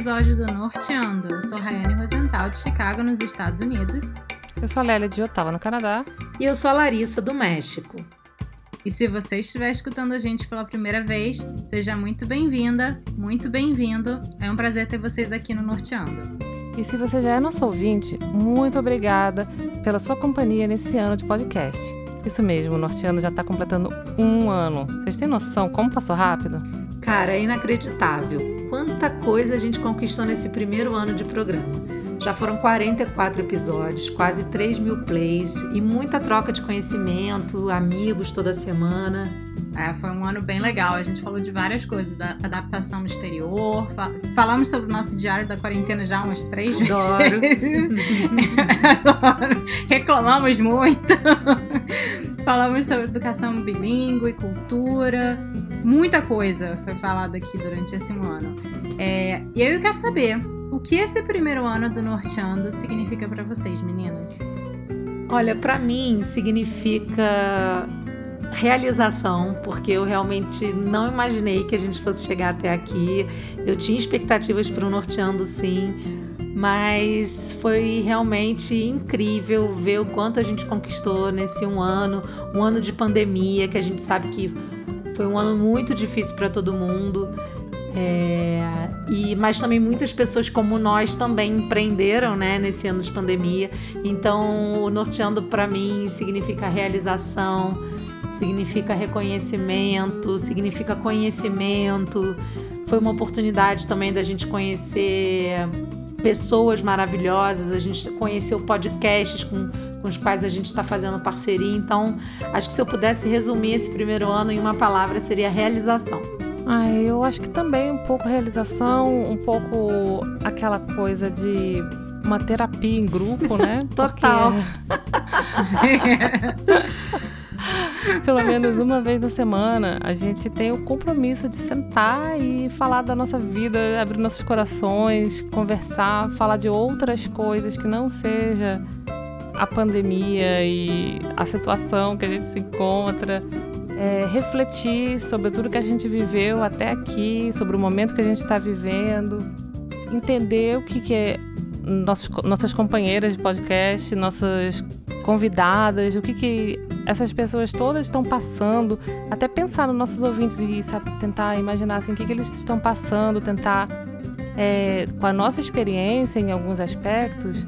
episódio do Norteando. Eu sou Rayane Rosenthal, de Chicago, nos Estados Unidos. Eu sou a Lélia de Ottawa, no Canadá. E eu sou a Larissa, do México. E se você estiver escutando a gente pela primeira vez, seja muito bem-vinda, muito bem-vindo. É um prazer ter vocês aqui no Norteando. E se você já é nosso ouvinte, muito obrigada pela sua companhia nesse ano de podcast. Isso mesmo, o Norteando já está completando um ano. Vocês têm noção como passou rápido? Cara, é inacreditável. Quanta coisa a gente conquistou nesse primeiro ano de programa. Já foram 44 episódios, quase 3 mil plays e muita troca de conhecimento, amigos toda semana. É, foi um ano bem legal. A gente falou de várias coisas, da adaptação no exterior. Fa falamos sobre o nosso diário da quarentena já umas três Adoro. vezes. Adoro. Reclamamos muito. falamos sobre educação bilíngue, cultura. Muita coisa foi falada aqui durante esse ano. É, e eu quero saber, o que esse primeiro ano do Norteando significa para vocês, meninas? Olha, para mim significa realização, porque eu realmente não imaginei que a gente fosse chegar até aqui. Eu tinha expectativas para o Norteando, sim, mas foi realmente incrível ver o quanto a gente conquistou nesse um ano, um ano de pandemia, que a gente sabe que foi um ano muito difícil para todo mundo. É, e mas também muitas pessoas como nós também empreenderam né, nesse ano de pandemia. Então, o norteando para mim significa realização, significa reconhecimento, significa conhecimento. Foi uma oportunidade também da gente conhecer pessoas maravilhosas, a gente conheceu podcasts com, com os quais a gente está fazendo parceria. Então, acho que se eu pudesse resumir esse primeiro ano em uma palavra, seria realização. Ah, eu acho que também um pouco realização, um pouco aquela coisa de uma terapia em grupo, né? Total. Pelo menos uma vez na semana, a gente tem o compromisso de sentar e falar da nossa vida, abrir nossos corações, conversar, falar de outras coisas que não seja a pandemia e a situação que a gente se encontra. É, refletir sobre tudo que a gente viveu até aqui, sobre o momento que a gente está vivendo, entender o que, que é nossos, nossas companheiras de podcast, nossas convidadas, o que, que essas pessoas todas estão passando, até pensar nos nossos ouvintes e sabe, tentar imaginar assim, o que, que eles estão passando, tentar, é, com a nossa experiência em alguns aspectos,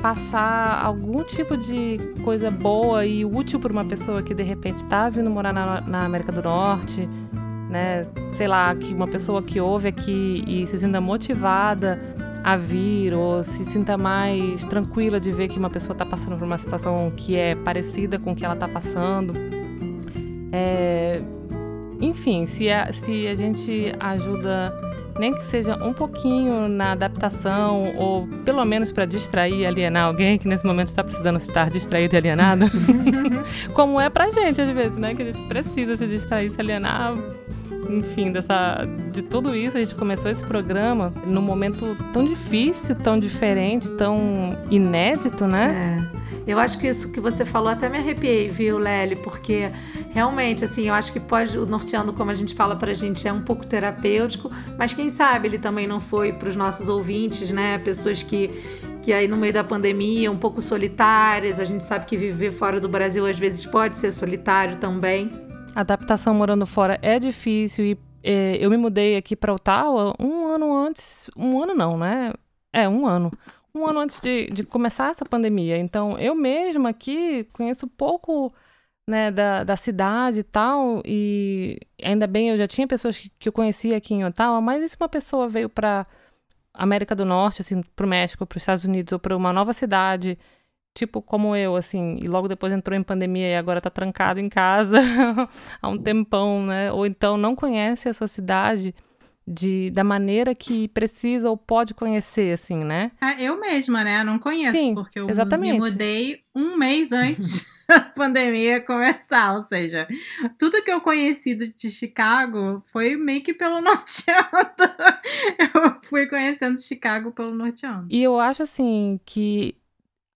passar algum tipo de coisa boa e útil para uma pessoa que de repente está vindo morar na, na, América do Norte, né? Sei lá, que uma pessoa que ouve aqui e se sinta motivada a vir ou se sinta mais tranquila de ver que uma pessoa está passando por uma situação que é parecida com o que ela está passando. É... Enfim, se a, se a gente ajuda nem que seja um pouquinho na adaptação, ou pelo menos para distrair e alienar alguém que nesse momento está precisando estar distraído e alienado. Como é pra gente, às vezes, né? Que a gente precisa se distrair, se alienar. Enfim, dessa, de tudo isso, a gente começou esse programa num momento tão difícil, tão diferente, tão inédito, né? É. Eu acho que isso que você falou até me arrepiei, viu, Lely? Porque realmente, assim, eu acho que pode, o norteando, como a gente fala pra gente, é um pouco terapêutico, mas quem sabe ele também não foi para os nossos ouvintes, né? Pessoas que, que aí no meio da pandemia, um pouco solitárias, a gente sabe que viver fora do Brasil às vezes pode ser solitário também. Adaptação morando fora é difícil e é, eu me mudei aqui para Ottawa um ano antes, um ano não, né? É, um ano um ano antes de, de começar essa pandemia. Então, eu mesma aqui conheço pouco né, da, da cidade e tal, e ainda bem eu já tinha pessoas que, que eu conhecia aqui em Ottawa, mas e se uma pessoa veio para América do Norte, assim, para o México, para os Estados Unidos, ou para uma nova cidade, tipo como eu, assim, e logo depois entrou em pandemia e agora está trancado em casa há um tempão, né? Ou então não conhece a sua cidade de, da maneira que precisa ou pode conhecer, assim, né? É, eu mesma, né? Não conheço, Sim, porque eu exatamente. me mudei um mês antes da pandemia começar. Ou seja, tudo que eu conheci de Chicago foi meio que pelo norteando. eu fui conhecendo Chicago pelo norteando. E eu acho, assim, que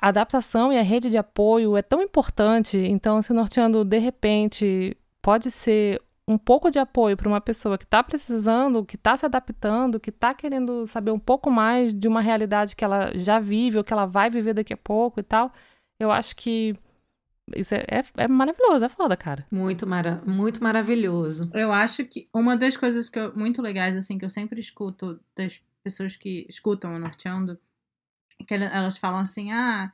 a adaptação e a rede de apoio é tão importante. Então, se o norteando, de repente, pode ser um pouco de apoio para uma pessoa que está precisando, que está se adaptando, que está querendo saber um pouco mais de uma realidade que ela já vive ou que ela vai viver daqui a pouco e tal, eu acho que isso é, é, é maravilhoso, é foda, cara. Muito, mara muito maravilhoso. Eu acho que uma das coisas que eu, muito legais, assim, que eu sempre escuto das pessoas que escutam o Norteando, que elas falam assim, ah,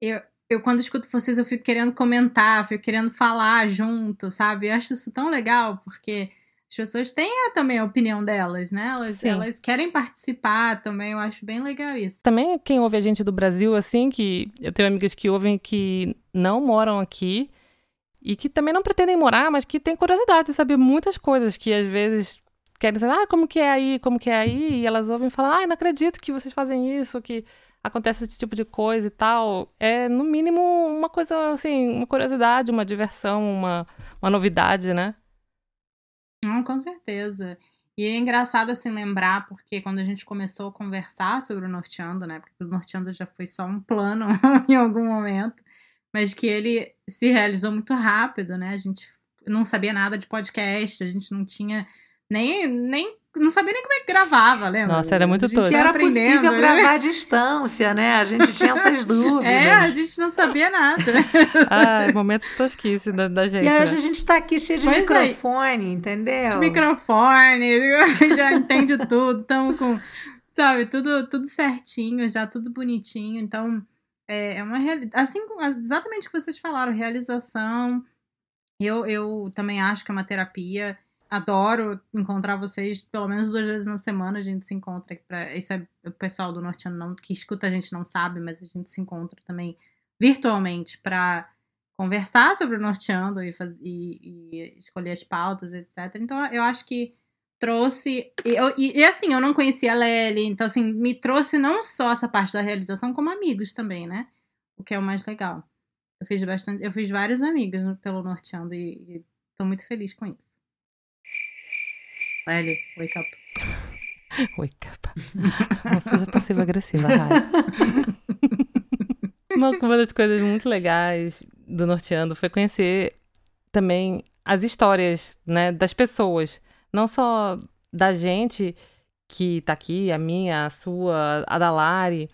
eu, eu quando escuto vocês eu fico querendo comentar, fico querendo falar junto, sabe? Eu acho isso tão legal, porque as pessoas têm também a opinião delas, né? Elas, elas querem participar também, eu acho bem legal isso. Também quem ouve a gente do Brasil, assim, que eu tenho amigas que ouvem que não moram aqui e que também não pretendem morar, mas que têm curiosidade de saber muitas coisas que às vezes querem saber, ah, como que é aí, como que é aí, e elas ouvem e falam, ah, não acredito que vocês fazem isso, que acontece esse tipo de coisa e tal, é no mínimo uma coisa assim, uma curiosidade, uma diversão, uma, uma novidade, né? Não, com certeza. E é engraçado assim lembrar, porque quando a gente começou a conversar sobre o Norteando, né? Porque o Norteando já foi só um plano em algum momento, mas que ele se realizou muito rápido, né? A gente não sabia nada de podcast, a gente não tinha nem, nem não sabia nem como é que gravava, lembra? Nossa, era muito tosco. Se era possível né? gravar à distância, né? A gente tinha essas dúvidas. É, a gente não sabia nada. ah, momentos tosquices da, da gente. E hoje né? a gente tá aqui cheio de pois microfone, é. entendeu? De microfone, já entende tudo, estamos com, sabe, tudo, tudo certinho, já tudo bonitinho. Então, é, é uma realidade. Assim, exatamente o que vocês falaram, realização. Eu, eu também acho que é uma terapia adoro encontrar vocês pelo menos duas vezes na semana. A gente se encontra. Isso é o pessoal do Norteano não, que escuta a gente não sabe, mas a gente se encontra também virtualmente para conversar sobre o Norteando e, e, e, escolher as pautas, etc. Então eu acho que trouxe. Eu, e, e, assim, eu não conhecia a Lely, então assim, me trouxe não só essa parte da realização, como amigos também, né? O que é o mais legal. Eu fiz bastante, eu fiz vários amigos pelo Norteando e estou muito feliz com isso. Ellie, wake up. wake up. Não seja passiva-agressiva, uma, uma das coisas muito legais do Norteando foi conhecer também as histórias né, das pessoas. Não só da gente que tá aqui, a minha, a sua, a da Lari,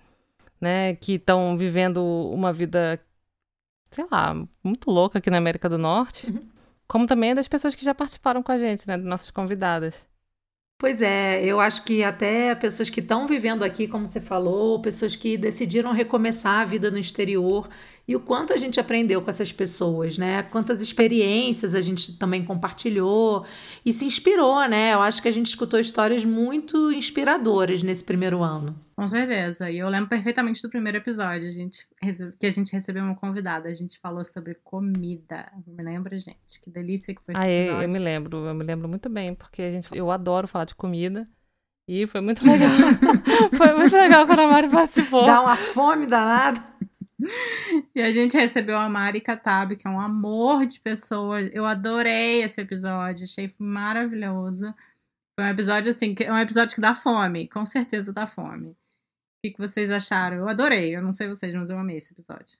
né, que estão vivendo uma vida, sei lá, muito louca aqui na América do Norte. Uhum como também das pessoas que já participaram com a gente, né, das nossas convidadas. Pois é, eu acho que até pessoas que estão vivendo aqui, como você falou, pessoas que decidiram recomeçar a vida no exterior e o quanto a gente aprendeu com essas pessoas, né? Quantas experiências a gente também compartilhou e se inspirou, né? Eu acho que a gente escutou histórias muito inspiradoras nesse primeiro ano. Com certeza. E eu lembro perfeitamente do primeiro episódio, a gente que a gente recebeu uma convidada, a gente falou sobre comida. Me lembra, gente? Que delícia que foi esse ah, episódio. Eu me lembro, eu me lembro muito bem, porque a gente, eu adoro falar de comida. E foi muito legal. foi muito legal quando a Mari participou. Dá uma fome danada. E a gente recebeu a Mari Katab, que é um amor de pessoa. Eu adorei esse episódio, achei maravilhoso. Foi um episódio assim, é um episódio que dá fome, com certeza dá fome que, que vocês acharam? Eu adorei, eu não sei vocês, mas eu amei esse episódio.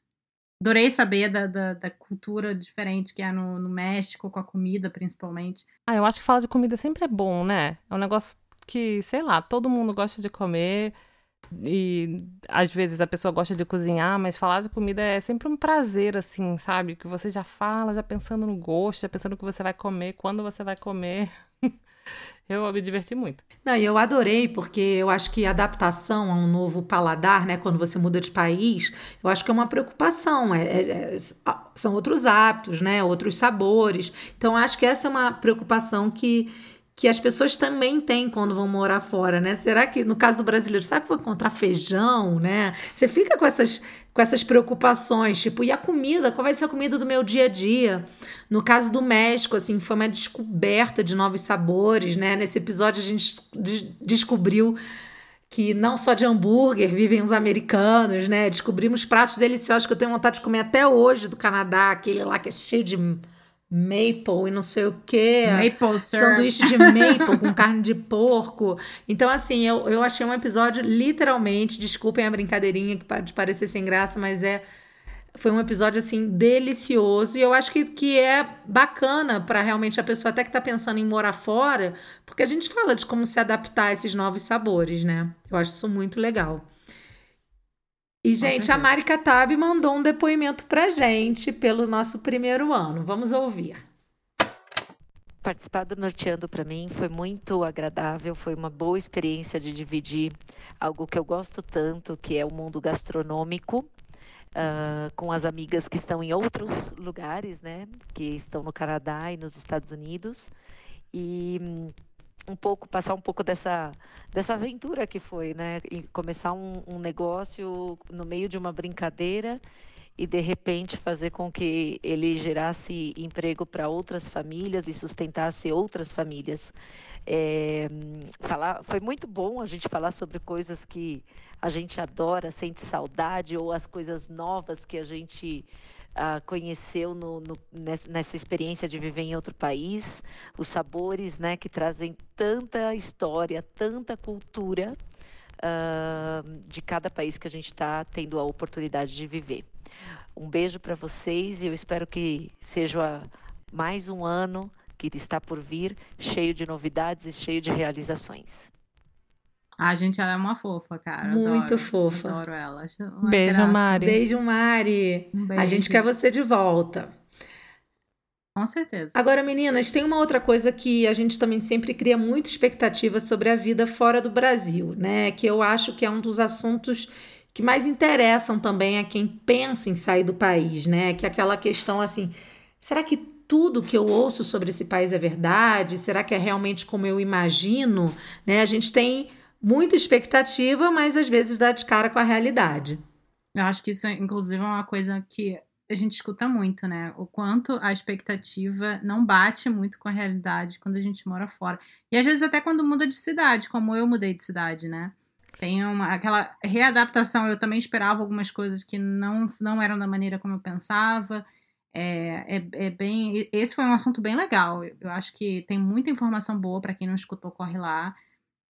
Adorei saber da, da, da cultura diferente que é no, no, México, com a comida, principalmente. Ah, eu acho que falar de comida sempre é bom, né? É um negócio que, sei lá, todo mundo gosta de comer. E às vezes a pessoa gosta de cozinhar, mas falar de comida é sempre um prazer, assim, sabe? Que você já fala, já pensando no gosto, já pensando no que você vai comer, quando você vai comer. Eu me diverti muito. Não, eu adorei, porque eu acho que adaptação a um novo paladar, né? Quando você muda de país, eu acho que é uma preocupação. É, é, é são outros hábitos, né? Outros sabores. Então, acho que essa é uma preocupação que que as pessoas também têm quando vão morar fora, né? Será que, no caso do brasileiro, será que vou encontrar feijão, né? Você fica com essas, com essas preocupações, tipo, e a comida? Qual vai ser a comida do meu dia a dia? No caso do México, assim, foi uma descoberta de novos sabores, né? Nesse episódio a gente de descobriu que não só de hambúrguer vivem os americanos, né? Descobrimos pratos deliciosos que eu tenho vontade de comer até hoje do Canadá, aquele lá que é cheio de maple e não sei o que. Maple Sanduíche de maple com carne de porco. Então, assim, eu, eu achei um episódio literalmente, desculpem a brincadeirinha que pode parecer sem graça, mas é foi um episódio assim delicioso e eu acho que, que é bacana para realmente a pessoa até que está pensando em morar fora, porque a gente fala de como se adaptar a esses novos sabores, né? Eu acho isso muito legal. E, gente, a Mari Katab mandou um depoimento pra gente pelo nosso primeiro ano. Vamos ouvir. Participar do Norteando para mim foi muito agradável, foi uma boa experiência de dividir algo que eu gosto tanto, que é o mundo gastronômico, uh, com as amigas que estão em outros lugares, né? Que estão no Canadá e nos Estados Unidos. E um pouco, passar um pouco dessa, dessa aventura que foi, né? E começar um, um negócio no meio de uma brincadeira e de repente fazer com que ele gerasse emprego para outras famílias e sustentasse outras famílias. É, falar, foi muito bom a gente falar sobre coisas que a gente adora, sente saudade, ou as coisas novas que a gente uh, conheceu no, no, nessa experiência de viver em outro país, os sabores né, que trazem tanta história, tanta cultura uh, de cada país que a gente está tendo a oportunidade de viver. Um beijo para vocês e eu espero que seja mais um ano que está por vir, cheio de novidades e cheio de realizações. A gente, ela é uma fofa, cara. Muito adoro, fofa. Adoro ela. Beijo, graça. Mari. Beijo, Mari. Um beijo. A gente quer você de volta. Com certeza. Agora, meninas, tem uma outra coisa que a gente também sempre cria muita expectativa sobre a vida fora do Brasil, né? Que eu acho que é um dos assuntos que mais interessam também a quem pensa em sair do país, né? Que é aquela questão assim, será que tudo que eu ouço sobre esse país é verdade? Será que é realmente como eu imagino? Né? A gente tem muita expectativa, mas às vezes dá de cara com a realidade. Eu acho que isso, inclusive, é uma coisa que a gente escuta muito, né? O quanto a expectativa não bate muito com a realidade quando a gente mora fora. E às vezes até quando muda de cidade, como eu mudei de cidade, né? Tem uma, aquela readaptação, eu também esperava algumas coisas que não, não eram da maneira como eu pensava. É, é, é bem. Esse foi um assunto bem legal. Eu acho que tem muita informação boa para quem não escutou, corre lá.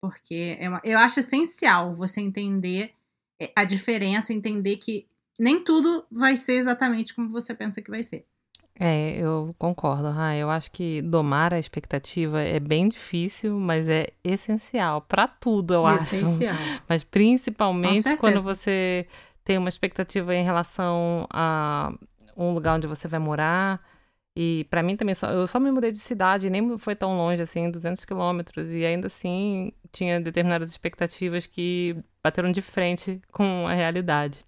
Porque é uma, eu acho essencial você entender é, a diferença, entender que nem tudo vai ser exatamente como você pensa que vai ser. É, eu concordo, ah, eu acho que domar a expectativa é bem difícil, mas é essencial para tudo, eu essencial. acho. Mas principalmente quando você tem uma expectativa em relação a um lugar onde você vai morar, e para mim também, só, eu só me mudei de cidade, nem foi tão longe assim, 200 quilômetros, e ainda assim tinha determinadas expectativas que bateram de frente com a realidade.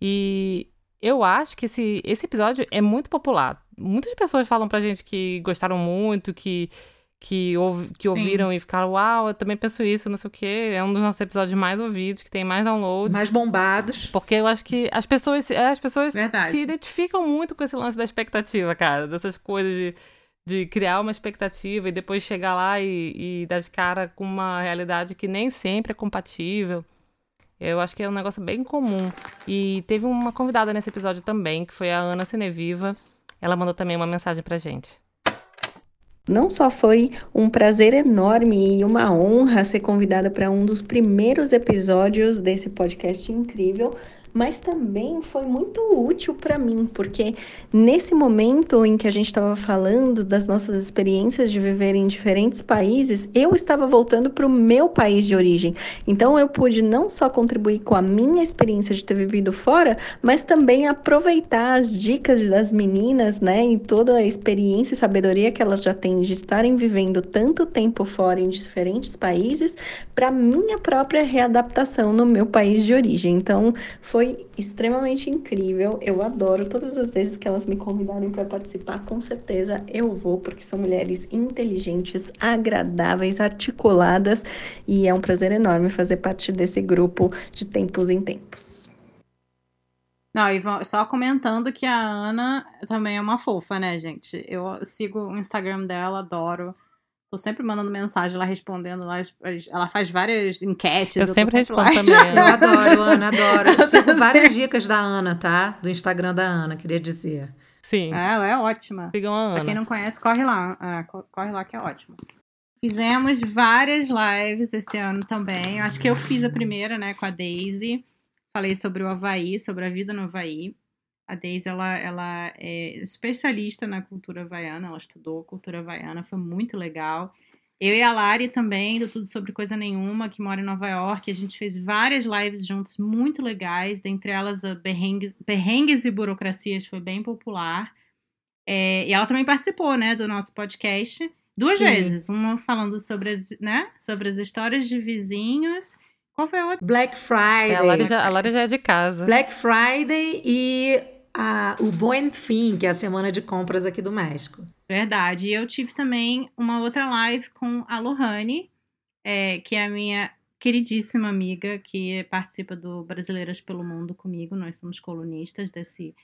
E eu acho que esse, esse episódio é muito popular. Muitas pessoas falam pra gente que gostaram muito, que que, ouv que ouviram Sim. e ficaram, uau, eu também penso isso, não sei o quê. É um dos nossos episódios mais ouvidos, que tem mais downloads. Mais bombados. Porque eu acho que as pessoas, as pessoas se identificam muito com esse lance da expectativa, cara. Dessas coisas de, de criar uma expectativa e depois chegar lá e, e dar de cara com uma realidade que nem sempre é compatível. Eu acho que é um negócio bem comum. E teve uma convidada nesse episódio também, que foi a Ana Cineviva. Ela mandou também uma mensagem pra gente. Não só foi um prazer enorme e uma honra ser convidada para um dos primeiros episódios desse podcast incrível, mas também foi muito útil para mim, porque nesse momento em que a gente estava falando das nossas experiências de viver em diferentes países, eu estava voltando para o meu país de origem. Então eu pude não só contribuir com a minha experiência de ter vivido fora, mas também aproveitar as dicas das meninas, né, e toda a experiência e sabedoria que elas já têm de estarem vivendo tanto tempo fora em diferentes países, para minha própria readaptação no meu país de origem. Então foi foi extremamente incrível. Eu adoro todas as vezes que elas me convidarem para participar, com certeza eu vou, porque são mulheres inteligentes, agradáveis, articuladas e é um prazer enorme fazer parte desse grupo de tempos em tempos. Não, e só comentando que a Ana também é uma fofa, né, gente? Eu sigo o Instagram dela, adoro. Tô sempre mandando mensagem, ela respondendo lá. Ela faz várias enquetes. Eu, eu sempre, sempre respondo também. Eu adoro, Ana, adoro. Eu sigo várias dicas da Ana, tá? Do Instagram da Ana, queria dizer. Sim. É, ela é ótima. Sigam a Ana. Pra quem não conhece, corre lá. É, corre lá que é ótimo. Fizemos várias lives esse ano também. Eu acho que eu fiz a primeira, né, com a Daisy. Falei sobre o Havaí, sobre a vida no Havaí. A Daisy, ela, ela é especialista na cultura havaiana, ela estudou cultura havaiana, foi muito legal. Eu e a Lari também, do Tudo Sobre Coisa Nenhuma, que mora em Nova York, a gente fez várias lives juntos muito legais, dentre elas a Perrengues, Perrengues e Burocracias foi bem popular. É, e ela também participou, né, do nosso podcast duas Sim. vezes. Uma falando sobre as, né, sobre as histórias de vizinhos. Qual foi a outra? Black Friday. É, a, Lari já, a Lari já é de casa. Black Friday e a, o Buen Fin, que é a semana de compras aqui do México. Verdade. E eu tive também uma outra live com a Lohane, é, que é a minha queridíssima amiga que participa do Brasileiras pelo Mundo comigo. Nós somos colunistas desse,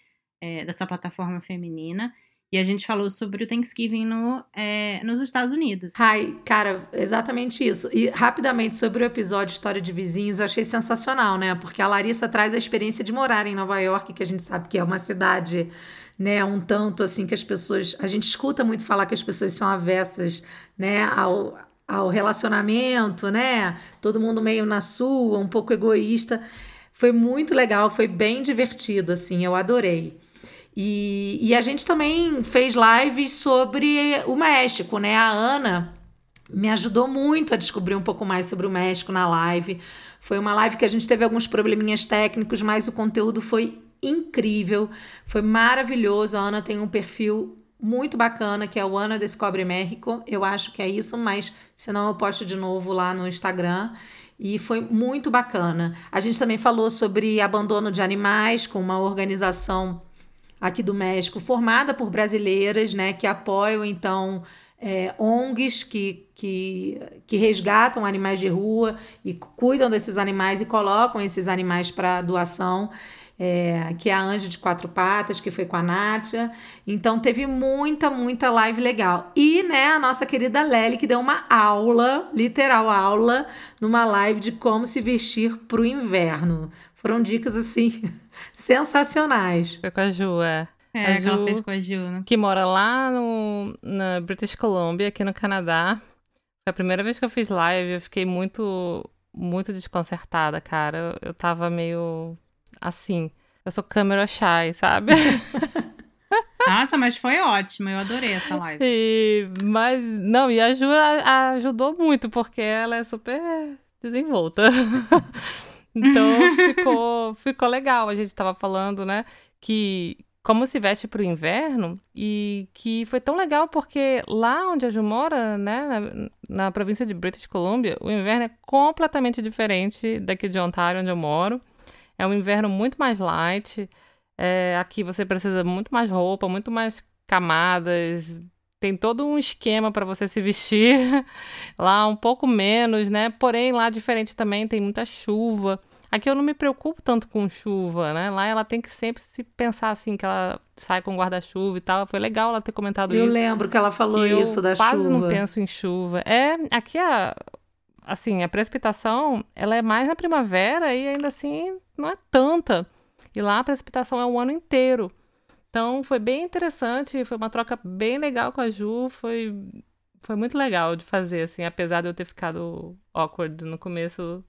é, dessa plataforma feminina. E a gente falou sobre o Thanksgiving no, é, nos Estados Unidos. Ai, cara, exatamente isso. E rapidamente sobre o episódio História de Vizinhos, eu achei sensacional, né? Porque a Larissa traz a experiência de morar em Nova York, que a gente sabe que é uma cidade, né, um tanto assim que as pessoas. A gente escuta muito falar que as pessoas são avessas, né, ao, ao relacionamento, né? Todo mundo meio na sua, um pouco egoísta. Foi muito legal, foi bem divertido, assim, eu adorei. E, e a gente também fez lives sobre o México, né? A Ana me ajudou muito a descobrir um pouco mais sobre o México na live. Foi uma live que a gente teve alguns probleminhas técnicos, mas o conteúdo foi incrível, foi maravilhoso. A Ana tem um perfil muito bacana, que é o Ana Descobre México. Eu acho que é isso, mas senão eu posto de novo lá no Instagram. E foi muito bacana. A gente também falou sobre abandono de animais com uma organização aqui do México, formada por brasileiras, né, que apoiam então é, ONGs que, que, que resgatam animais de rua e cuidam desses animais e colocam esses animais para doação. É, que é a Anjo de Quatro Patas, que foi com a Nátia. Então teve muita, muita live legal. E, né, a nossa querida Lely, que deu uma aula, literal aula, numa live de como se vestir para o inverno. Foram dicas assim sensacionais. Foi com a Ju, é. É, a Ju, que ela fez com a Ju, né? Que mora lá no, na British Columbia, aqui no Canadá. Foi a primeira vez que eu fiz live, eu fiquei muito, muito desconcertada, cara. Eu, eu tava meio assim. Eu sou câmera shy, sabe? Nossa, mas foi ótimo, eu adorei essa live. E, mas, não, e a Ju a, ajudou muito, porque ela é super desenvolta. Então ficou, ficou legal. A gente estava falando, né, que como se veste para o inverno e que foi tão legal porque lá onde a Ju mora, né, na, na, província de British Columbia, o inverno é completamente diferente daqui de Ontário, onde eu moro. É um inverno muito mais light. É, aqui você precisa muito mais roupa, muito mais camadas. Tem todo um esquema para você se vestir. lá um pouco menos, né? Porém, lá diferente também, tem muita chuva. Aqui eu não me preocupo tanto com chuva, né? Lá ela tem que sempre se pensar assim, que ela sai com guarda-chuva e tal. Foi legal ela ter comentado eu isso. Eu lembro que ela falou que isso da quase chuva. quase não penso em chuva. É, aqui a assim, a precipitação, ela é mais na primavera e ainda assim não é tanta. E lá a precipitação é o ano inteiro. Então foi bem interessante, foi uma troca bem legal com a Ju, foi foi muito legal de fazer assim, apesar de eu ter ficado awkward no começo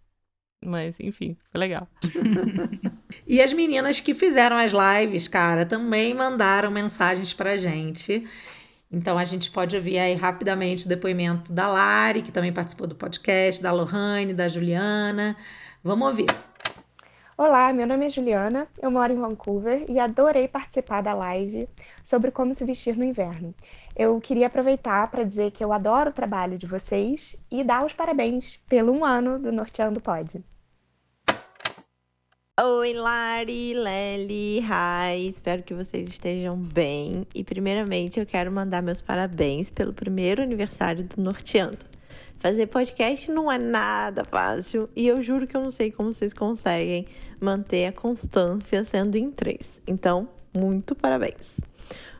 mas, enfim, foi legal. e as meninas que fizeram as lives, cara, também mandaram mensagens pra gente. Então a gente pode ouvir aí rapidamente o depoimento da Lari, que também participou do podcast, da Lohane, da Juliana. Vamos ouvir. Olá, meu nome é Juliana, eu moro em Vancouver e adorei participar da live sobre como se vestir no inverno. Eu queria aproveitar para dizer que eu adoro o trabalho de vocês e dar os parabéns pelo um ano do Norteando Pod. Oi, Lari, Lely, hi, espero que vocês estejam bem. E primeiramente eu quero mandar meus parabéns pelo primeiro aniversário do Norteando. Fazer podcast não é nada fácil e eu juro que eu não sei como vocês conseguem manter a constância sendo em três. Então, muito parabéns.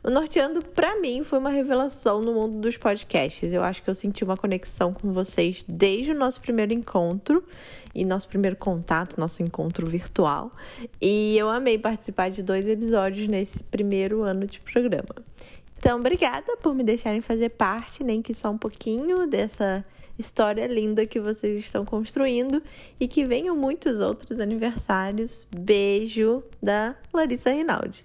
O Norteando, para mim, foi uma revelação no mundo dos podcasts. Eu acho que eu senti uma conexão com vocês desde o nosso primeiro encontro e nosso primeiro contato, nosso encontro virtual. E eu amei participar de dois episódios nesse primeiro ano de programa. Então, obrigada por me deixarem fazer parte, nem que só um pouquinho dessa história linda que vocês estão construindo e que venham muitos outros aniversários. Beijo da Larissa Rinaldi.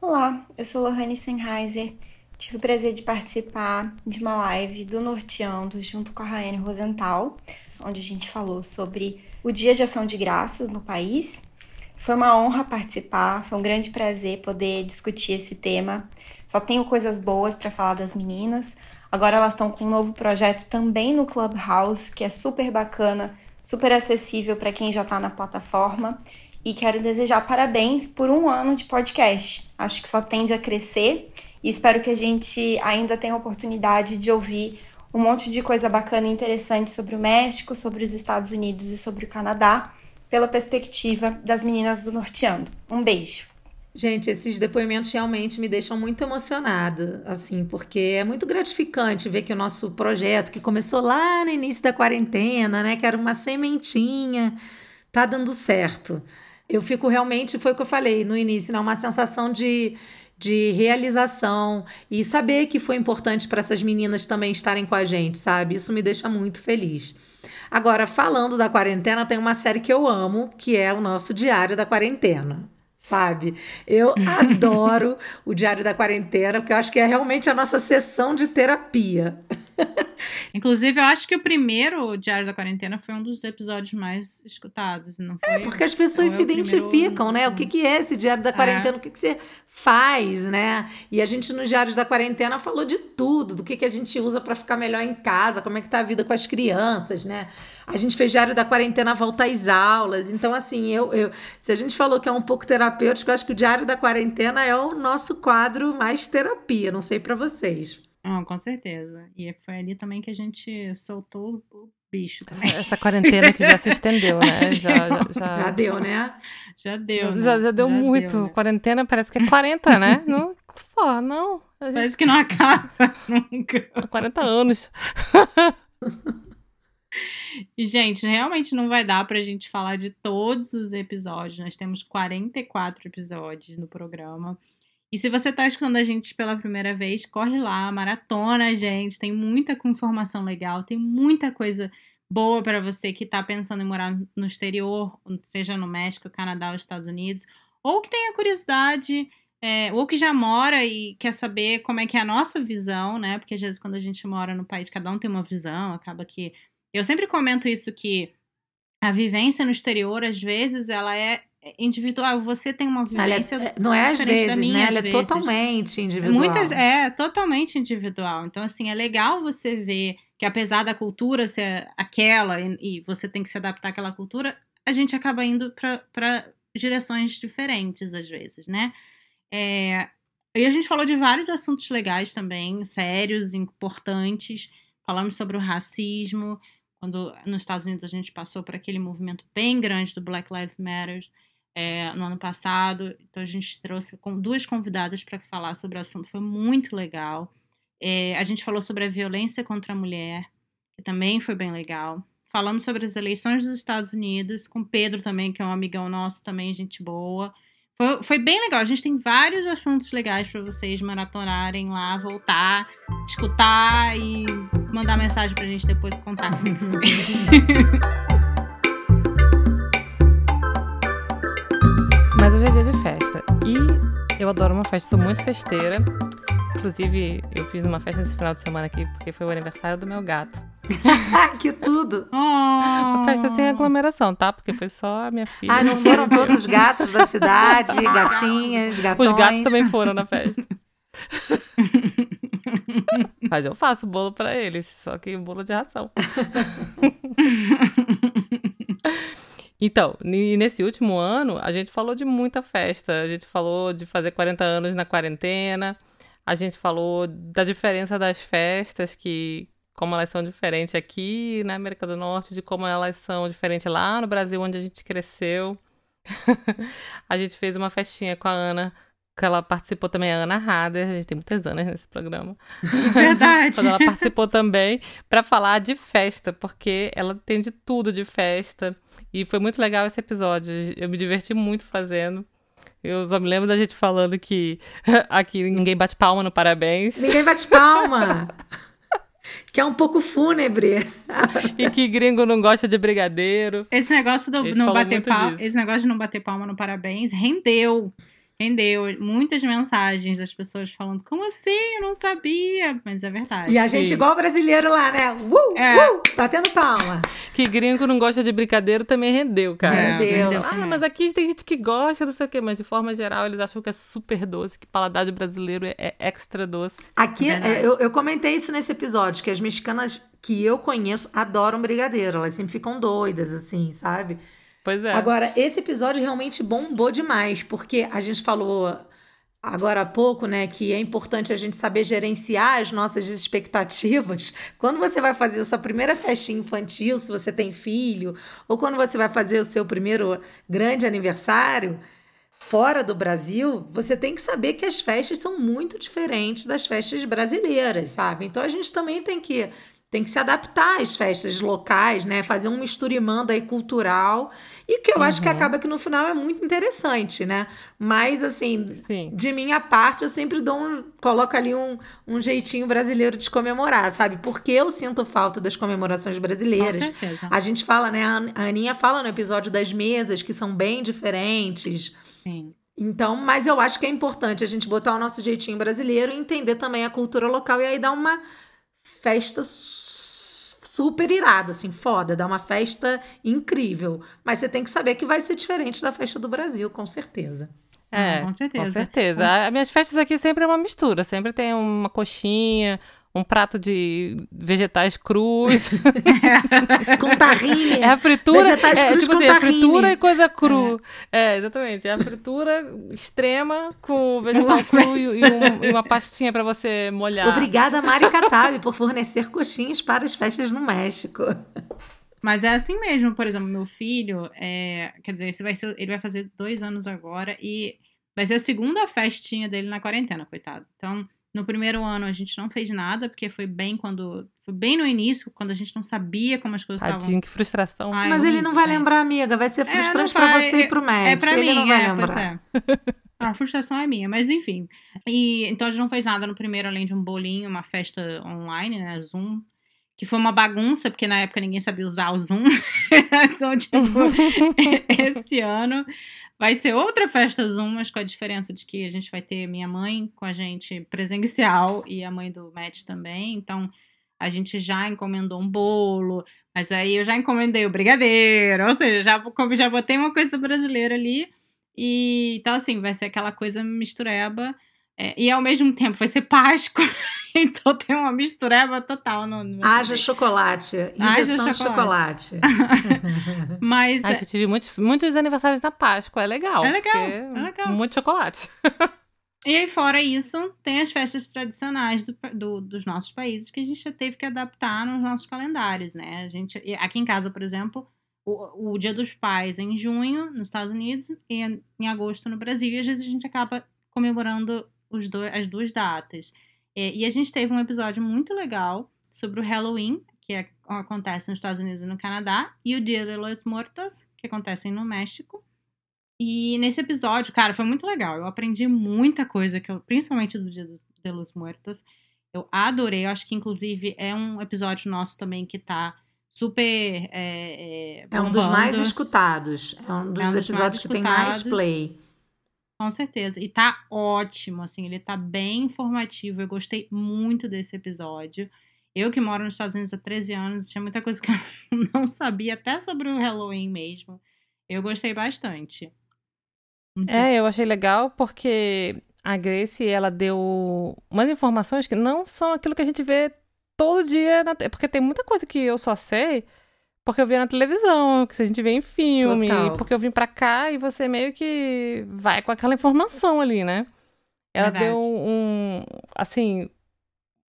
Olá, eu sou Lohane Sennheiser. Tive o prazer de participar de uma live do Norteando junto com a Raiane Rosenthal, onde a gente falou sobre o Dia de Ação de Graças no país. Foi uma honra participar, foi um grande prazer poder discutir esse tema. Só tenho coisas boas para falar das meninas. Agora elas estão com um novo projeto também no Clubhouse, que é super bacana, super acessível para quem já está na plataforma. E quero desejar parabéns por um ano de podcast. Acho que só tende a crescer e espero que a gente ainda tenha a oportunidade de ouvir um monte de coisa bacana e interessante sobre o México, sobre os Estados Unidos e sobre o Canadá, pela perspectiva das meninas do Norteando. Um beijo. Gente, esses depoimentos realmente me deixam muito emocionada, assim, porque é muito gratificante ver que o nosso projeto, que começou lá no início da quarentena, né, que era uma sementinha, tá dando certo. Eu fico realmente, foi o que eu falei no início, né, uma sensação de, de realização e saber que foi importante para essas meninas também estarem com a gente, sabe? Isso me deixa muito feliz. Agora, falando da quarentena, tem uma série que eu amo, que é o nosso Diário da Quarentena. Sabe? Eu adoro o Diário da Quarentena, porque eu acho que é realmente a nossa sessão de terapia. Inclusive, eu acho que o primeiro Diário da Quarentena foi um dos episódios mais escutados, não foi? É, porque as pessoas se identificam, né? O que, que é esse Diário da Quarentena? É. O que, que você faz, né? E a gente, nos Diários da Quarentena, falou de tudo, do que, que a gente usa para ficar melhor em casa, como é que tá a vida com as crianças, né? A gente fez Diário da Quarentena volta às aulas. Então, assim, eu, eu se a gente falou que é um pouco terapêutico, eu acho que o Diário da Quarentena é o nosso quadro mais terapia, não sei para vocês. Ah, com certeza. E foi ali também que a gente soltou o bicho também. Essa, essa quarentena que já se estendeu, né? Já, já, já... já deu, né? Já deu. Já, já deu já muito. Deu, né? Quarentena parece que é 40, né? Não, pô, não. Gente... Parece que não acaba nunca. 40 anos. E, gente, realmente não vai dar pra gente falar de todos os episódios. Nós temos 44 episódios no programa. E se você está escutando a gente pela primeira vez, corre lá, maratona, gente. Tem muita informação legal, tem muita coisa boa para você que está pensando em morar no exterior, seja no México, Canadá ou Estados Unidos, ou que tenha curiosidade, é, ou que já mora e quer saber como é que é a nossa visão, né? Porque às vezes quando a gente mora no país, cada um tem uma visão, acaba que. Eu sempre comento isso que a vivência no exterior, às vezes, ela é individual. Você tem uma vivência. É, não é às vezes, né? Ela é totalmente individual. Muitas, é, totalmente individual. Então, assim, é legal você ver que apesar da cultura ser aquela e, e você tem que se adaptar àquela cultura, a gente acaba indo para direções diferentes às vezes, né? É, e a gente falou de vários assuntos legais também, sérios, importantes. Falamos sobre o racismo, quando nos Estados Unidos a gente passou por aquele movimento bem grande do Black Lives Matter é, no ano passado. Então a gente trouxe com duas convidadas para falar sobre o assunto, foi muito legal. É, a gente falou sobre a violência contra a mulher, que também foi bem legal. Falamos sobre as eleições dos Estados Unidos, com Pedro também, que é um amigão nosso, também, gente boa. Foi, foi bem legal. A gente tem vários assuntos legais para vocês maratonarem lá, voltar, escutar e mandar mensagem pra gente depois contar. E eu adoro uma festa, sou muito festeira. Inclusive, eu fiz uma festa nesse final de semana aqui, porque foi o aniversário do meu gato. que tudo! Uma festa sem aglomeração, tá? Porque foi só a minha filha. Ah, não foram todos os gatos da cidade, gatinhas, gatões? Os gatos também foram na festa. Mas eu faço bolo para eles, só que bolo de ração. Então, nesse último ano, a gente falou de muita festa. A gente falou de fazer 40 anos na quarentena. A gente falou da diferença das festas, que como elas são diferentes aqui na América do Norte, de como elas são diferentes lá no Brasil, onde a gente cresceu. a gente fez uma festinha com a Ana, que ela participou também, a Ana Hader, a gente tem muitas Anas nesse programa. Verdade. Quando ela participou também, para falar de festa, porque ela tem de tudo de festa. E foi muito legal esse episódio. Eu me diverti muito fazendo. Eu só me lembro da gente falando que aqui ninguém bate palma no parabéns. Ninguém bate palma! que é um pouco fúnebre. e que gringo não gosta de brigadeiro. Esse negócio do não bater palma, esse negócio de não bater palma no parabéns rendeu. Rendeu muitas mensagens das pessoas falando, como assim? Eu não sabia. Mas é verdade. E a gente, Sim. igual brasileiro lá, né? Uh, É. uh, batendo palma. Que gringo não gosta de brincadeira também rendeu, cara. É, Rendeu. rendeu Ah, mas aqui tem gente que gosta, não sei o quê, mas de forma geral eles acham que é super doce, que paladar de brasileiro é, é extra doce. Aqui, Verdade. é, eu, eu comentei isso nesse episódio, que as mexicanas que eu conheço adoram brigadeiro. Elas sempre ficam doidas, assim, sabe? Pois é. Agora, esse episódio realmente bombou demais, porque a gente falou agora há pouco, né, que é importante a gente saber gerenciar as nossas expectativas. Quando você vai fazer a sua primeira festinha infantil, se você tem filho, ou quando você vai fazer o seu primeiro grande aniversário fora do Brasil, você tem que saber que as festas são muito diferentes das festas brasileiras, sabe? Então a gente também tem que tem que se adaptar às festas locais, né? Fazer um misturimando aí cultural. E que eu acho que Uhum. acaba que no final é muito interessante, né? Mas, assim, Sim. de minha parte, eu sempre dou um. Coloco ali um, um jeitinho brasileiro de comemorar, sabe? Porque eu sinto falta das comemorações Com brasileiras. certeza. A gente fala, né? A An- a Aninha fala no episódio das mesas, que são bem diferentes. Sim. Então, mas eu acho que é importante a gente botar o nosso jeitinho brasileiro e entender também a cultura local e aí dar uma festa su- super irada, assim, foda, dar uma festa incrível. Mas você tem que saber que vai ser diferente da festa do Brasil, com certeza. É, com certeza. Com certeza. As minhas festas aqui sempre é uma mistura. Sempre tem uma coxinha, um prato de vegetais crus. Com tahine. É a fritura. Vegetais é, crus tipo com assim, é fritura e coisa cru. É. exatamente. É a fritura extrema com vegetal cru e, e um- e uma pastinha pra você molhar. Obrigada, Mari Katabi, por fornecer coxinhas para as festas no México. Mas é assim mesmo, por exemplo, meu filho, é, quer dizer, esse vai ser, ele vai fazer dois anos agora e vai ser a segunda festinha dele na quarentena, coitado. Então, no primeiro ano a gente não fez nada, porque foi bem quando. Foi bem no início, quando a gente não sabia como as coisas estavam. Tadinho, que frustração. Ai, Mas ele não vai horrível, lembrar, amiga. Vai ser É, frustrante não para vai. você e pro Matt. É pra ele mim, não vai é, lembrar. é. A frustração é minha, mas enfim. E então a gente não fez nada no primeiro, além de um bolinho, uma festa online, né? Zoom. Que foi uma bagunça, porque na época ninguém sabia usar o Zoom. então, tipo, esse ano vai ser outra festa Zoom, mas com a diferença de que a gente vai ter minha mãe com a gente presencial e a mãe do Matt também. Então, a gente já encomendou um bolo, mas aí eu já encomendei o brigadeiro, ou seja, já, já botei uma coisa brasileira ali. E então, assim, vai ser aquela coisa mistureba. É, e ao mesmo tempo vai ser Páscoa. então tem uma mistureba total no. no Haja chocolate. Haja Injeção de chocolate. Mas Ai, eu tive muitos, muitos aniversários na Páscoa. É legal. É legal, é legal. Muito chocolate. E aí, fora isso, tem as festas tradicionais do- do- dos nossos países que a gente já teve que adaptar nos nossos calendários, né? A gente, aqui em casa, por exemplo, o, o Dia dos Pais é em junho, nos Estados Unidos, e em, em agosto no Brasil, e às vezes a gente acaba comemorando os dois, as duas datas. É, e a gente teve um episódio muito legal sobre o Halloween, que é- acontece nos Estados Unidos e no Canadá, e o Dia de los Muertos, que acontecem no México. E nesse episódio, cara, foi muito legal. Eu aprendi muita coisa, que eu, principalmente do Dia de los Muertos. Eu adorei. Eu acho que, inclusive, é um episódio nosso também que tá super. É, É um dos mais escutados. É um dos É um dos episódios que tem mais play. Com certeza. E tá ótimo, assim, ele tá bem informativo. Eu gostei muito desse episódio. Eu que moro nos Estados Unidos há 13 anos, tinha muita coisa que eu não sabia, até sobre o Halloween mesmo. Eu gostei bastante. Muito É, eu achei legal porque a Grace, ela deu umas informações que não são aquilo que a gente vê todo dia, na porque tem muita coisa que eu só sei porque eu vi na televisão, que a gente vê em filme, Total. porque eu vim pra cá e você meio que vai com aquela informação ali, né? Ela Verdade. deu um, assim,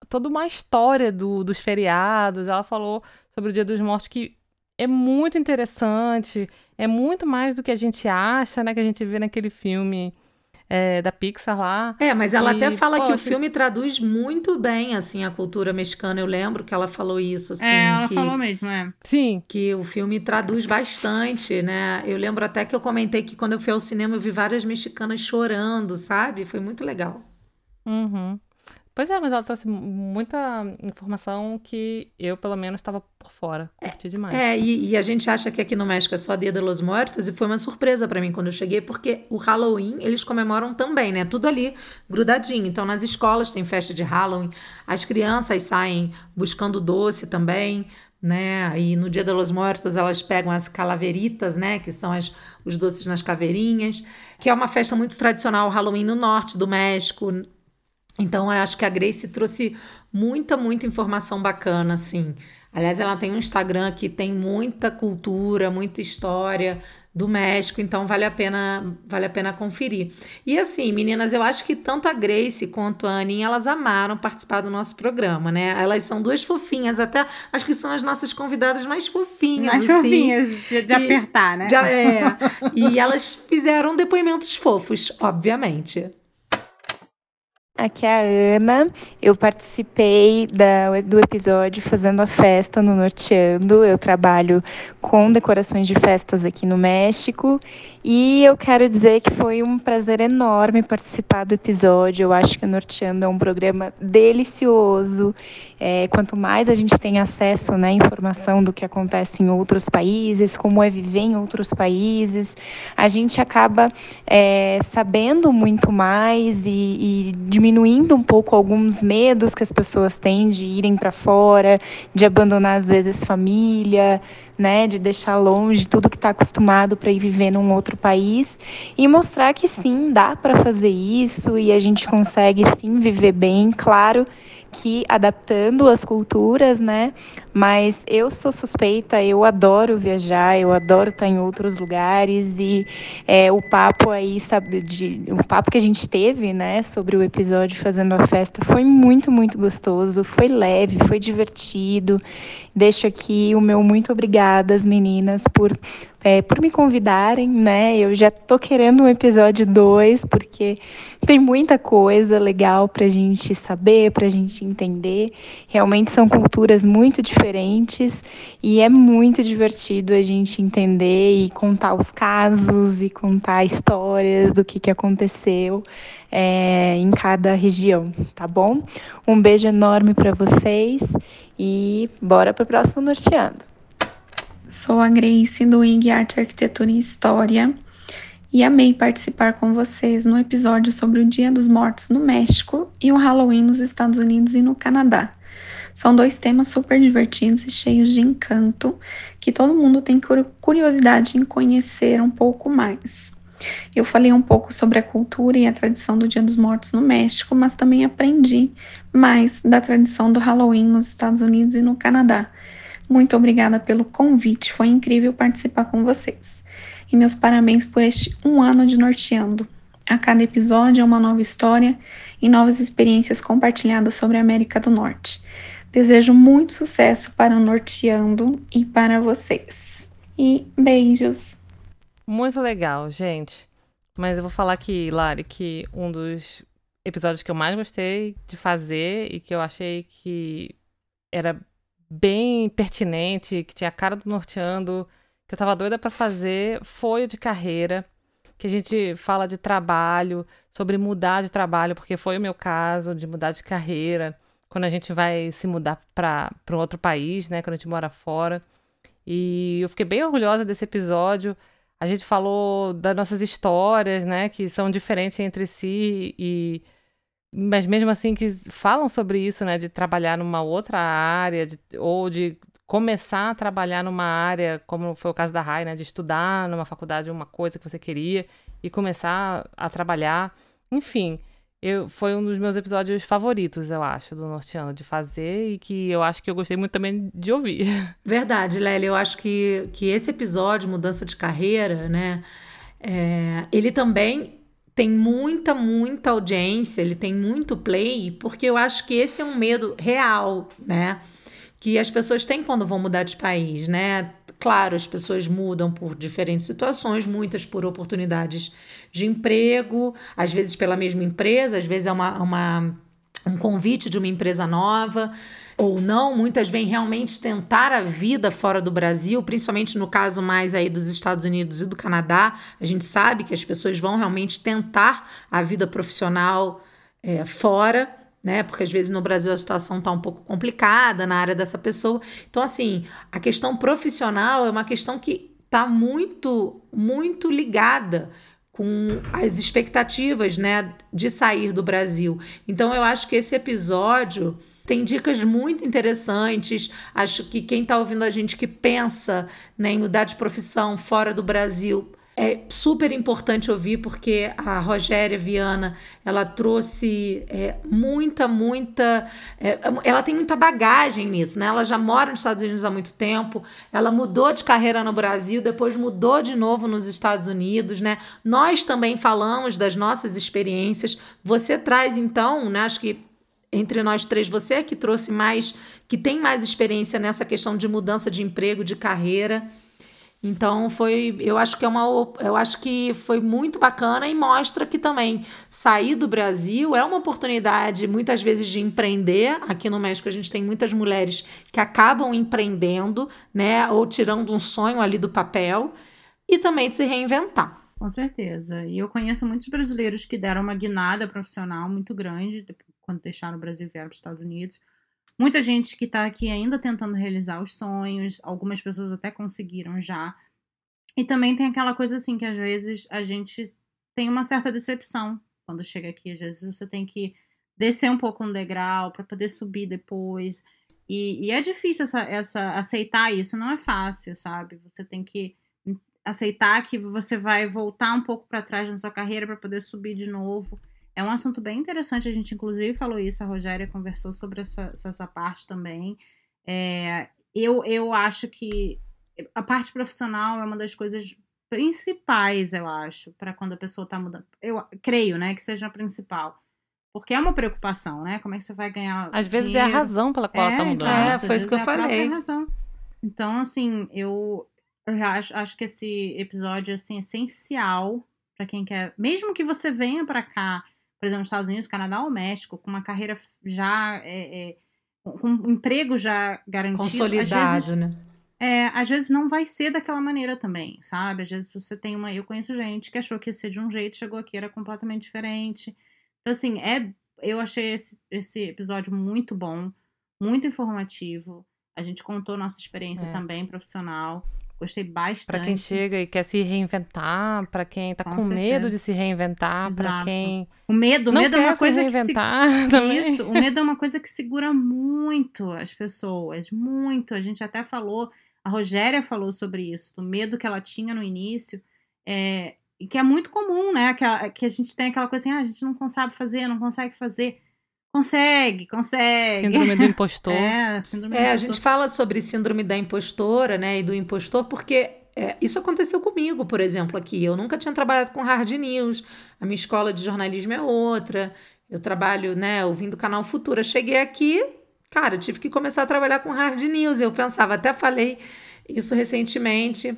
toda uma história do, dos feriados, ela falou sobre o Dia dos Mortos que é muito interessante, é muito mais do que a gente acha, né? Que a gente vê naquele filme é, da Pixar lá. É, mas ela E, até fala que o filme traduz muito bem, assim, a cultura mexicana. Eu lembro que ela falou isso, assim, É, ela que, falou mesmo, é. Sim, que o filme traduz bastante, né? Eu lembro até que eu comentei que quando eu fui ao cinema eu vi várias mexicanas chorando, sabe? Foi muito legal. Uhum. Pois é, mas ela trouxe muita informação que eu, pelo menos, estava por fora. Curti demais. É, e, e, a gente acha que aqui no México é só Dia de los Muertos, e foi uma surpresa para mim quando eu cheguei, porque o Halloween eles comemoram também, né? Tudo ali grudadinho. Então, nas escolas tem festa de Halloween, as crianças saem buscando doce também né? E no Dia de los Muertos elas pegam as calaveritas, né? Que são as, os doces nas caveirinhas, que é uma festa muito tradicional, Halloween no norte do México. Então eu acho que a Grace trouxe muita, muita informação bacana, assim. Aliás, ela tem um Instagram que tem muita cultura, muita história do México, então vale a pena, vale a pena conferir. E assim, meninas, eu acho que tanto a Grace quanto a Aninha, elas amaram participar do nosso programa, né? Elas são duas fofinhas, até acho que são as nossas convidadas mais fofinhas, mais assim. fofinhas de, de e, apertar, né? De, é. e elas fizeram depoimentos fofos, obviamente. Aqui é a Ana. Eu participei da, do episódio Fazendo a Festa no Norteando. Eu trabalho com decorações de festas aqui no México e eu quero dizer que foi um prazer enorme participar do episódio. Eu acho que o Norteando é um programa delicioso. É, quanto mais a gente tem acesso né, à informação do que acontece em outros países, como é viver em outros países, a gente acaba é, sabendo muito mais e, e diminuindo um pouco alguns medos que as pessoas têm de irem para fora, de abandonar às vezes família, né, de deixar longe tudo que está acostumado para ir viver num outro país e mostrar que sim, dá para fazer isso e a gente consegue sim viver bem, claro que adaptando as culturas, né? Mas eu sou suspeita, eu adoro viajar, eu adoro estar em outros lugares e é, o papo aí, sabe, de, o papo que a gente teve, né, sobre o episódio Fazendo a Festa foi muito, muito gostoso, foi leve, foi divertido. Deixo aqui o meu muito obrigada às meninas por é, por me convidarem, né? Eu já tô querendo um episódio 2, porque tem muita coisa legal pra gente saber, pra gente entender. Realmente são culturas muito diferentes e é muito divertido a gente entender e contar os casos e contar histórias do que, que aconteceu é, em cada região, tá bom? Um beijo enorme para vocês e bora pro próximo Norteando. Sou a Grace do IG Arte Arquitetura e História e amei participar com vocês no episódio sobre o Dia dos Mortos no México e o Halloween nos Estados Unidos e no Canadá. São dois temas super divertidos e cheios de encanto que todo mundo tem curiosidade em conhecer um pouco mais. Eu falei um pouco sobre a cultura e a tradição do Dia dos Mortos no México, mas também aprendi mais da tradição do Halloween nos Estados Unidos e no Canadá muito obrigada pelo convite, foi incrível participar com vocês. E meus parabéns por este um ano de Norteando. A cada episódio é uma nova história e novas experiências compartilhadas sobre a América do Norte. Desejo muito sucesso para o Norteando e para vocês. E beijos! Muito legal, gente. Mas eu vou falar aqui, Lari, que um dos episódios que eu mais gostei de fazer e que eu achei que era bem pertinente, que tinha a cara do norteando, que eu tava doida para fazer, foi o de carreira, que a gente fala de trabalho, sobre mudar de trabalho, porque foi o meu caso de mudar de carreira, quando a gente vai se mudar para um outro país, né, quando a gente mora fora. E eu fiquei bem orgulhosa desse episódio. A gente falou das nossas histórias, né, que são diferentes entre si e mas mesmo assim que falam sobre isso, né, de trabalhar numa outra área, de, ou de começar a trabalhar numa área, como foi o caso da Rai, né, de estudar numa faculdade uma coisa que você queria e começar a trabalhar, enfim, eu, foi um dos meus episódios favoritos, eu acho, do Norteano, de fazer e que eu acho que eu gostei muito também de ouvir. Verdade, Lélia, eu acho que, que esse episódio, Mudança de Carreira, né, é, ele também tem muita, muita audiência, ele tem muito play, porque eu acho que esse é um medo real, né? Que as pessoas têm quando vão mudar de país, né? Claro, as pessoas mudam por diferentes situações, muitas por oportunidades de emprego, às vezes pela mesma empresa, às vezes é uma, uma um convite de uma empresa nova ou não, muitas vêm realmente tentar a vida fora do Brasil, principalmente no caso mais aí dos Estados Unidos e do Canadá. A gente sabe que as pessoas vão realmente tentar a vida profissional é, fora, né? Porque às vezes no Brasil a situação está um pouco complicada na área dessa pessoa. Então, assim, a questão profissional é uma questão que está muito, muito ligada com as expectativas, né, de sair do Brasil. Então, eu acho que esse episódio tem dicas muito interessantes. Acho que quem está ouvindo a gente que pensa né, em mudar de profissão fora do Brasil é super importante ouvir porque a Rogéria Viana ela trouxe é, muita muita é, ela tem muita bagagem nisso né? Ela já mora nos Estados Unidos há muito tempo ela mudou de carreira no Brasil depois mudou de novo nos Estados Unidos né? Nós também falamos das nossas experiências. Você traz então né acho que entre nós três, você é que trouxe mais, que tem mais experiência nessa questão de mudança de emprego, de carreira. Então foi, eu acho que é uma, eu acho que foi muito bacana e mostra que também sair do Brasil é uma oportunidade muitas vezes de empreender. Aqui no México a gente tem muitas mulheres que acabam empreendendo, né, ou tirando um sonho ali do papel e também de se reinventar. Com certeza. E eu conheço muitos brasileiros que deram uma guinada profissional muito grande quando deixaram o Brasil e vieram para os Estados Unidos. Muita gente que está aqui ainda tentando realizar os sonhos, algumas pessoas até conseguiram já. E também tem aquela coisa assim que às vezes a gente tem uma certa decepção quando chega aqui. Às vezes você tem que descer um pouco um degrau para poder subir depois. E, e, é difícil essa, essa aceitar isso, não é fácil, sabe? Você tem que aceitar que você vai voltar um pouco para trás na sua carreira para poder subir de novo. É um assunto bem interessante, a gente inclusive falou isso, a Rogéria conversou sobre essa, essa parte também. É, eu, eu acho que a parte profissional é uma das coisas principais, eu acho, para quando a pessoa está mudando. Eu creio, né, que seja a principal. Porque é uma preocupação, né? Como é que você vai ganhar. Às dinheiro? vezes é a razão pela qual é, ela tá mudando. É, foi isso que eu é falei. Razão. Então, assim, eu, eu acho, acho que esse episódio assim, é essencial para quem quer. Mesmo que você venha para cá por exemplo, nos Estados Unidos, Canadá ou México, com uma carreira já. É, é, com um emprego já garantido. Consolidado, vezes, né? É, às vezes não vai ser daquela maneira também, sabe? Às vezes você tem uma. Eu conheço gente que achou que ia ser de um jeito, chegou aqui, era completamente diferente. Então, assim, é. Eu achei esse, esse episódio muito bom, muito informativo. A gente contou nossa experiência é. também profissional. Gostei bastante. Para quem chega e quer se reinventar, para quem tá com, com medo de se reinventar, para quem. O medo, o medo é uma coisa que. Se... Também. Isso, o medo é uma coisa que segura muito as pessoas. Muito. A gente até falou, a Rogéria falou sobre isso, do medo que ela tinha no início. É, e que é muito comum, né? Que a, que a gente tem aquela coisa assim, ah, a gente não sabe fazer, não consegue fazer. Consegue, consegue. Síndrome do impostor. É, síndrome é, do impostor. a gente fala sobre síndrome da impostora, né, e do impostor, porque é, isso aconteceu comigo, por exemplo, aqui. Eu nunca tinha trabalhado com hard news. A minha escola de jornalismo é outra. Eu trabalho, né, ouvindo o canal Futura. Cheguei aqui, cara, tive que começar a trabalhar com hard news. Eu pensava, até falei isso recentemente,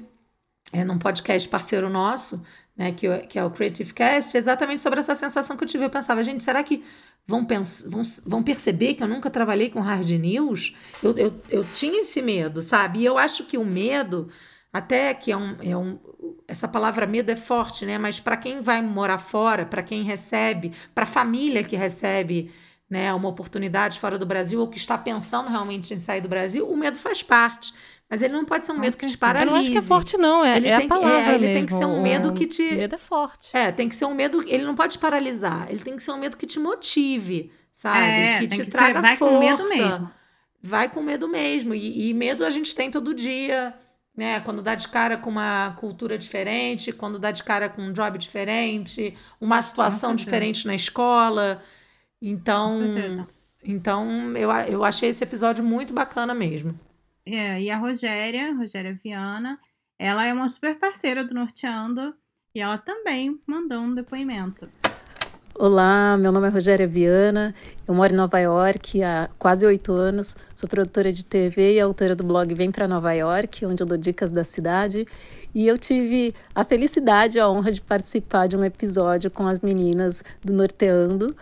é, num podcast parceiro nosso, né, que, que é o Creative Cast, exatamente sobre essa sensação que eu tive. Eu pensava, gente, será que vão, vão, vão perceber que eu nunca trabalhei com hard news? Eu, eu, eu tinha esse medo, sabe? E eu acho que o medo, até que é um, é um essa palavra medo é forte, né? Mas para quem vai morar fora, para quem recebe, para a família que recebe né, uma oportunidade fora do Brasil ou que está pensando realmente em sair do Brasil, o medo faz parte. Mas ele não pode ser um medo que te paralise. Eu não acho que é forte, não. É, ele é tem, a palavra é, Ele mesmo. tem que ser um medo que te... Medo é forte. É, tem que ser um medo... Ele não pode te paralisar. Ele tem que ser um medo que te motive, sabe? É, que te que traga ser, vai força. com medo mesmo. Vai com medo mesmo. E, e medo a gente tem todo dia, né? Quando dá de cara com uma cultura diferente, quando dá de cara com um job diferente, uma situação diferente na escola. Então... Então, eu, eu achei esse episódio muito bacana mesmo. É, e a Rogéria, Rogéria Viana, ela é uma super parceira do Norteando e ela também mandou um depoimento. Olá, meu nome é Rogéria Viana, eu moro em Nova York há quase oito anos, sou produtora de TV e autora do blog Vem para Nova York, onde eu dou dicas da cidade. E eu tive a felicidade e a honra de participar de um episódio com as meninas do Norteando,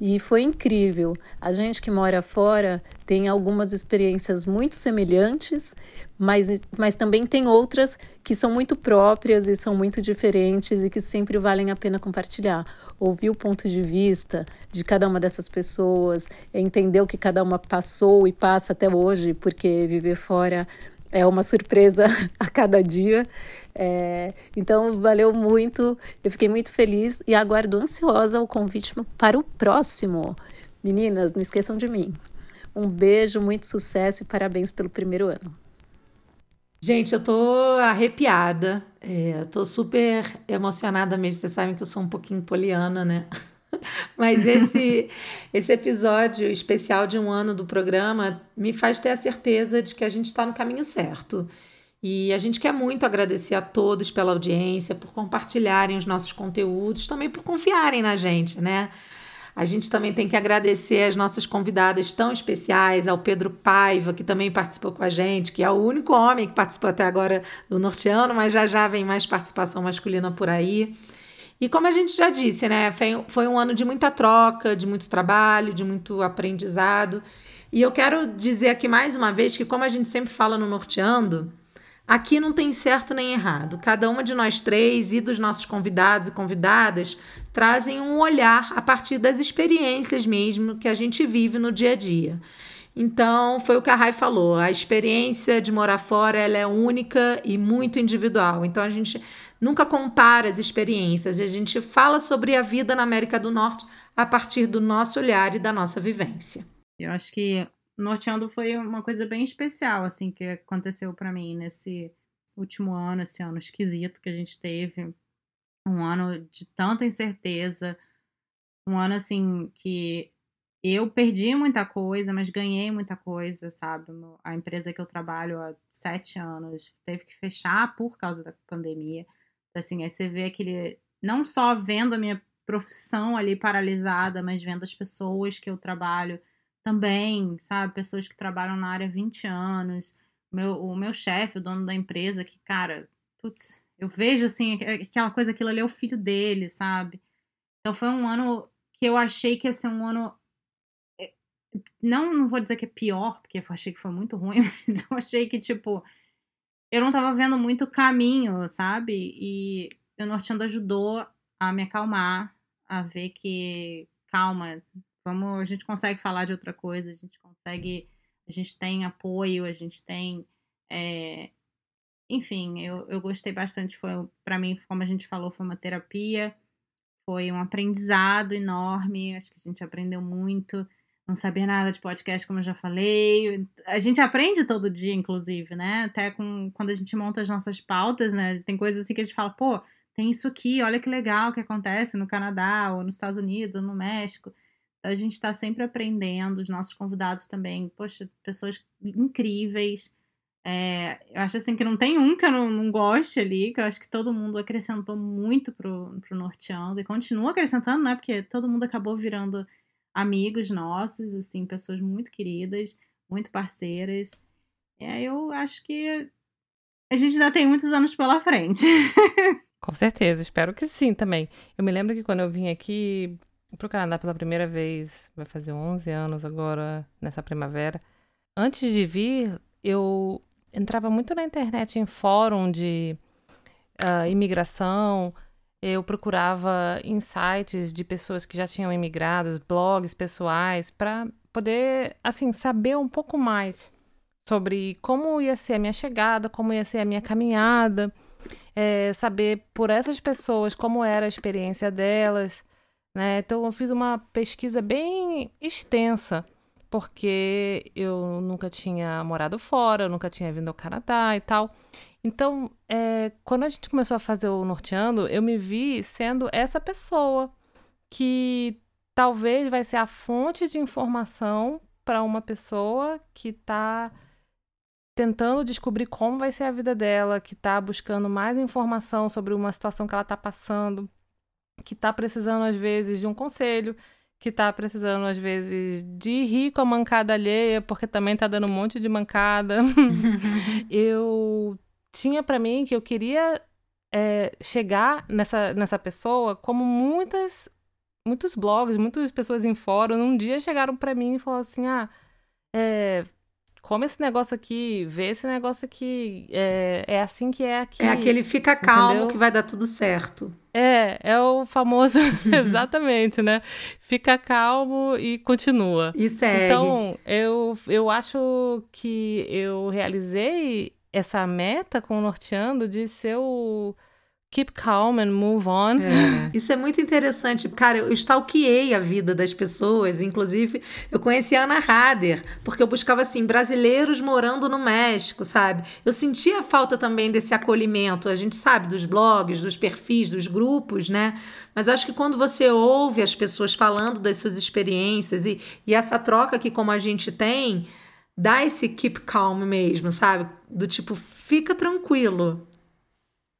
E foi incrível. A gente que mora fora tem algumas experiências muito semelhantes, mas, mas também tem outras que são muito próprias e são muito diferentes e que sempre valem a pena compartilhar. Ouvir o ponto de vista de cada uma dessas pessoas, entender o que cada uma passou e passa até hoje, porque viver fora é uma surpresa a cada dia. É, então, valeu muito, eu fiquei muito feliz e aguardo ansiosa o convite para o próximo. Meninas, não esqueçam de mim. Um beijo, muito sucesso e parabéns pelo primeiro ano. Gente, eu tô arrepiada, é, tô super emocionada mesmo. Vocês sabem que eu sou um pouquinho poliana, né? Mas esse, esse episódio especial de um ano do programa me faz ter a certeza de que a gente está no caminho certo. E a gente quer muito agradecer a todos pela audiência, por compartilharem os nossos conteúdos, também por confiarem na gente, né? A gente também tem que agradecer as nossas convidadas tão especiais, ao Pedro Paiva, que também participou com a gente, que é o único homem que participou até agora do Norteano, mas já já vem mais participação masculina por aí. E como a gente já disse, né, foi, um ano de muita troca, de muito trabalho, de muito aprendizado. E eu quero dizer aqui mais uma vez que, como a gente sempre fala no Norteando, Aqui não tem certo nem errado. Cada uma de nós três e dos nossos convidados e convidadas trazem um olhar a partir das experiências mesmo que a gente vive no dia a dia. Então, foi o que a Rai falou, a experiência de morar fora ela é única e muito individual. Então, a gente nunca compara as experiências, a gente fala sobre a vida na América do Norte a partir do nosso olhar e da nossa vivência. Eu acho que Norteando foi uma coisa bem especial, assim, que aconteceu para mim nesse último ano, esse ano esquisito que a gente teve. Um ano de tanta incerteza. Um ano, assim, que eu perdi muita coisa, mas ganhei muita coisa, sabe? A empresa que eu trabalho há sete anos teve que fechar por causa da pandemia. Então, assim, aí você vê aquele. Não só vendo a minha profissão ali paralisada, mas vendo as pessoas que eu trabalho também, sabe? Pessoas que trabalham na área há 20 anos. Meu, o meu chefe, o dono da empresa, que, cara, putz, eu vejo assim, aquela coisa, aquilo ali é o filho dele, sabe? Então foi um ano que eu achei que ia ser um ano. Eh, não, não vou dizer que é pior, porque eu achei que foi muito ruim, mas eu achei que, tipo, eu não tava vendo muito caminho, sabe? E o Norteando ajudou a me acalmar, a ver que, calma, Vamos, a gente consegue falar de outra coisa, a gente consegue, a gente tem apoio, a gente tem, é, enfim, eu, eu gostei bastante. Foi para mim, como a gente falou, foi uma terapia, foi um aprendizado enorme. Acho que a gente aprendeu muito. Não saber nada de podcast, como eu já falei. A gente aprende todo dia, inclusive, né? Até com, quando a gente monta as nossas pautas, né? Tem coisas assim que a gente fala, pô, tem isso aqui, olha que legal que acontece no Canadá, ou nos Estados Unidos, ou no México. A gente está sempre aprendendo, os nossos convidados também, poxa, pessoas incríveis. É, eu acho assim que não tem um que eu não, não goste ali, que eu acho que todo mundo acrescentou muito pro, pro Norteando e continua acrescentando, né? Porque todo mundo acabou virando amigos nossos, assim, pessoas muito queridas, muito parceiras. É, eu acho que a gente ainda tem muitos anos pela frente. Com certeza, espero que sim também. Eu me lembro que quando eu vim aqui para o Canadá pela primeira vez, vai fazer 11 anos agora, nessa primavera. Antes de vir, eu entrava muito na internet em fórum de uh, imigração, eu procurava insights de pessoas que já tinham imigrado, blogs pessoais, para poder, assim, saber um pouco mais sobre como ia ser a minha chegada, como ia ser a minha caminhada, é, saber por essas pessoas como era a experiência delas. Né? Então eu fiz uma pesquisa bem extensa, porque eu nunca tinha morado fora, eu nunca tinha vindo ao Canadá e tal. Então, é, quando a gente começou a fazer o Norteando, eu me vi sendo essa pessoa que talvez vai ser a fonte de informação para uma pessoa que está tentando descobrir como vai ser a vida dela, que está buscando mais informação sobre uma situação que ela está passando que está precisando, às vezes, de um conselho, que está precisando, às vezes, de rir com a mancada alheia, porque também está dando um monte de mancada. eu tinha para mim que eu queria é, chegar nessa, nessa pessoa como muitas muitos blogs, muitas pessoas em fórum, um dia chegaram para mim e falaram assim: ah, é, come esse negócio aqui, vê esse negócio aqui, é, é assim que é aqui. É aquele fica calmo Entendeu? que vai dar tudo certo. É, é o famoso, exatamente, né? Fica calmo e continua. E segue. Então, eu, eu acho que eu realizei essa meta com o Norteando de ser o keep calm and move on. É. Isso é muito interessante. Cara, eu stalkeei a vida das pessoas. Inclusive, eu conheci a Ana Hader, porque eu buscava, assim, brasileiros morando no México, sabe? Eu sentia falta também desse acolhimento. A gente sabe dos blogs, dos perfis, dos grupos, né? Mas acho que quando você ouve as pessoas falando das suas experiências e, e essa troca que, como a gente tem, dá esse keep calm mesmo, sabe? Do tipo, fica tranquilo.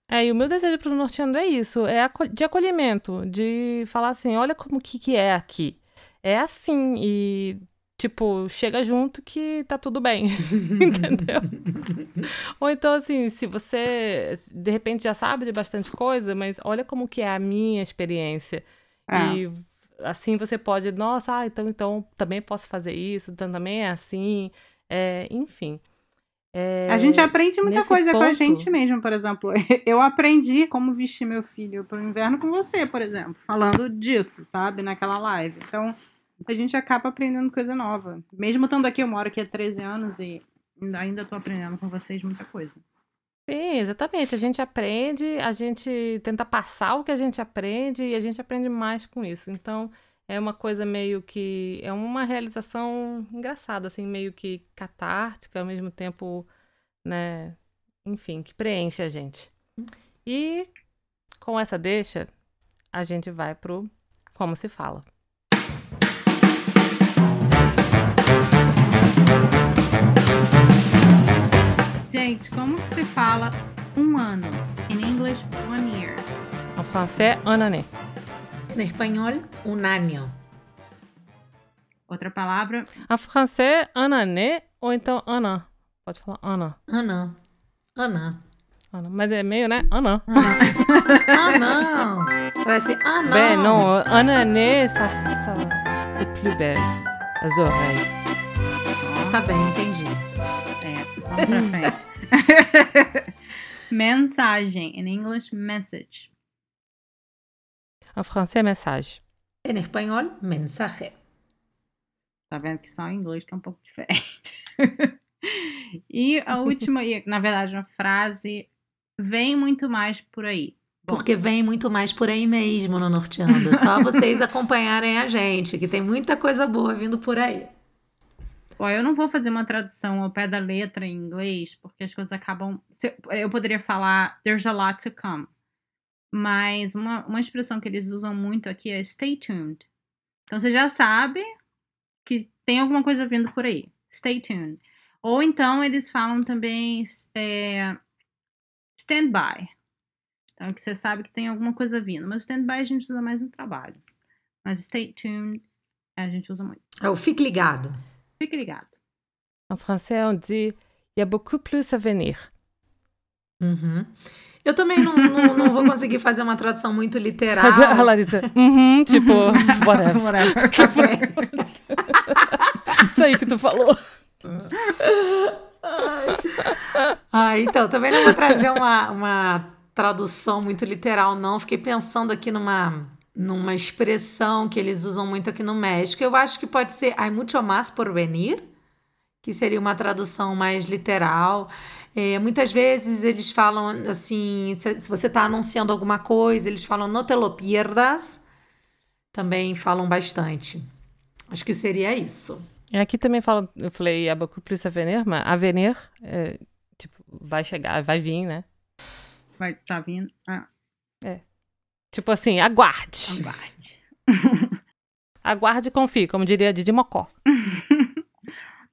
É, e o meu desejo pro norteando é isso, é de acolhimento, de falar assim, olha como que, que é aqui. É assim, e tipo, chega junto que tá tudo bem, entendeu? Ou então, assim, se você de repente já sabe de bastante coisa, mas olha como que é a minha experiência. É. E assim você pode, nossa, ah, então, então também posso fazer isso, então também é assim, é, enfim. É, A gente aprende muita coisa com a ponto- gente mesmo, por exemplo. Eu aprendi como vestir meu filho pro inverno com você, por exemplo, falando disso, sabe? Naquela live. Então, a gente acaba aprendendo coisa nova. Mesmo estando aqui, eu moro aqui há 13 anos e ainda- ainda tô aprendendo com vocês muita coisa. Sim, exatamente. A gente aprende, a gente tenta passar o que a gente aprende e a gente aprende mais com isso. Então, é uma coisa meio que. É uma realização engraçada, assim, meio que catártica, ao mesmo tempo, né? Enfim, que preenche a gente. E com essa deixa, a gente vai pro Como se fala. Gente, como que se fala um ano? In English, one year. En français, un année. No espanhol, un año. Outra palavra, En français, un année ou então un an. Pode falar. Ana. Ana. Un an. Mas é meio, né? Un an. Ah, não. Parece, ah, não. Ben non, un année, ça, ça c'est plus belle. As oreilles. Tá bem, entendi. é, vamos pra frente. Mensagem, in English, message. En français, message. En espanhol, mensaje. Tá vendo que só em inglês que é um pouco diferente. e a última, e, na verdade, uma frase, vem muito mais por aí. Bom, Porque vem muito mais por aí mesmo no Norteando. Só vocês acompanharem a gente, que tem muita coisa boa vindo por aí. Ó, eu não vou fazer uma tradução ao pé da letra em inglês, porque as coisas acabam. Eu poderia falar there's a lot to come. Mas uma, uma expressão que eles usam muito aqui é stay tuned. Então você já sabe que tem alguma coisa vindo por aí. Stay tuned. Ou então eles falam também é, stand by. Então que você sabe que tem alguma coisa vindo. Mas stand by a gente usa mais no trabalho. Mas stay tuned a gente usa muito. É o fique ligado. Fique ligado. En français, on dit il y a beaucoup plus à venir. Uhum. Eu também não, não, não vou conseguir fazer uma tradução muito literal. A Larissa, uhum, tipo, whatever. Whatever. Isso aí que tu falou. Ah, então, também não vou trazer uma, uma tradução muito literal, não. Fiquei pensando aqui numa, numa expressão que eles usam muito aqui no México. Eu acho que pode ser hay mucho más por venir, que seria uma tradução mais literal. É, muitas vezes eles falam assim, se, se você está anunciando alguma coisa, eles falam no te lo pierdas. Também falam bastante. Acho que seria isso. E aqui também falo, eu falei il y a beaucoup plus à venir, mas a venir, é, tipo, vai chegar, vai vir, né? Vai, tá vindo. Ah, Tipo assim, aguarde. aguarde. Aguarde e confie, como diria Didi Mocó.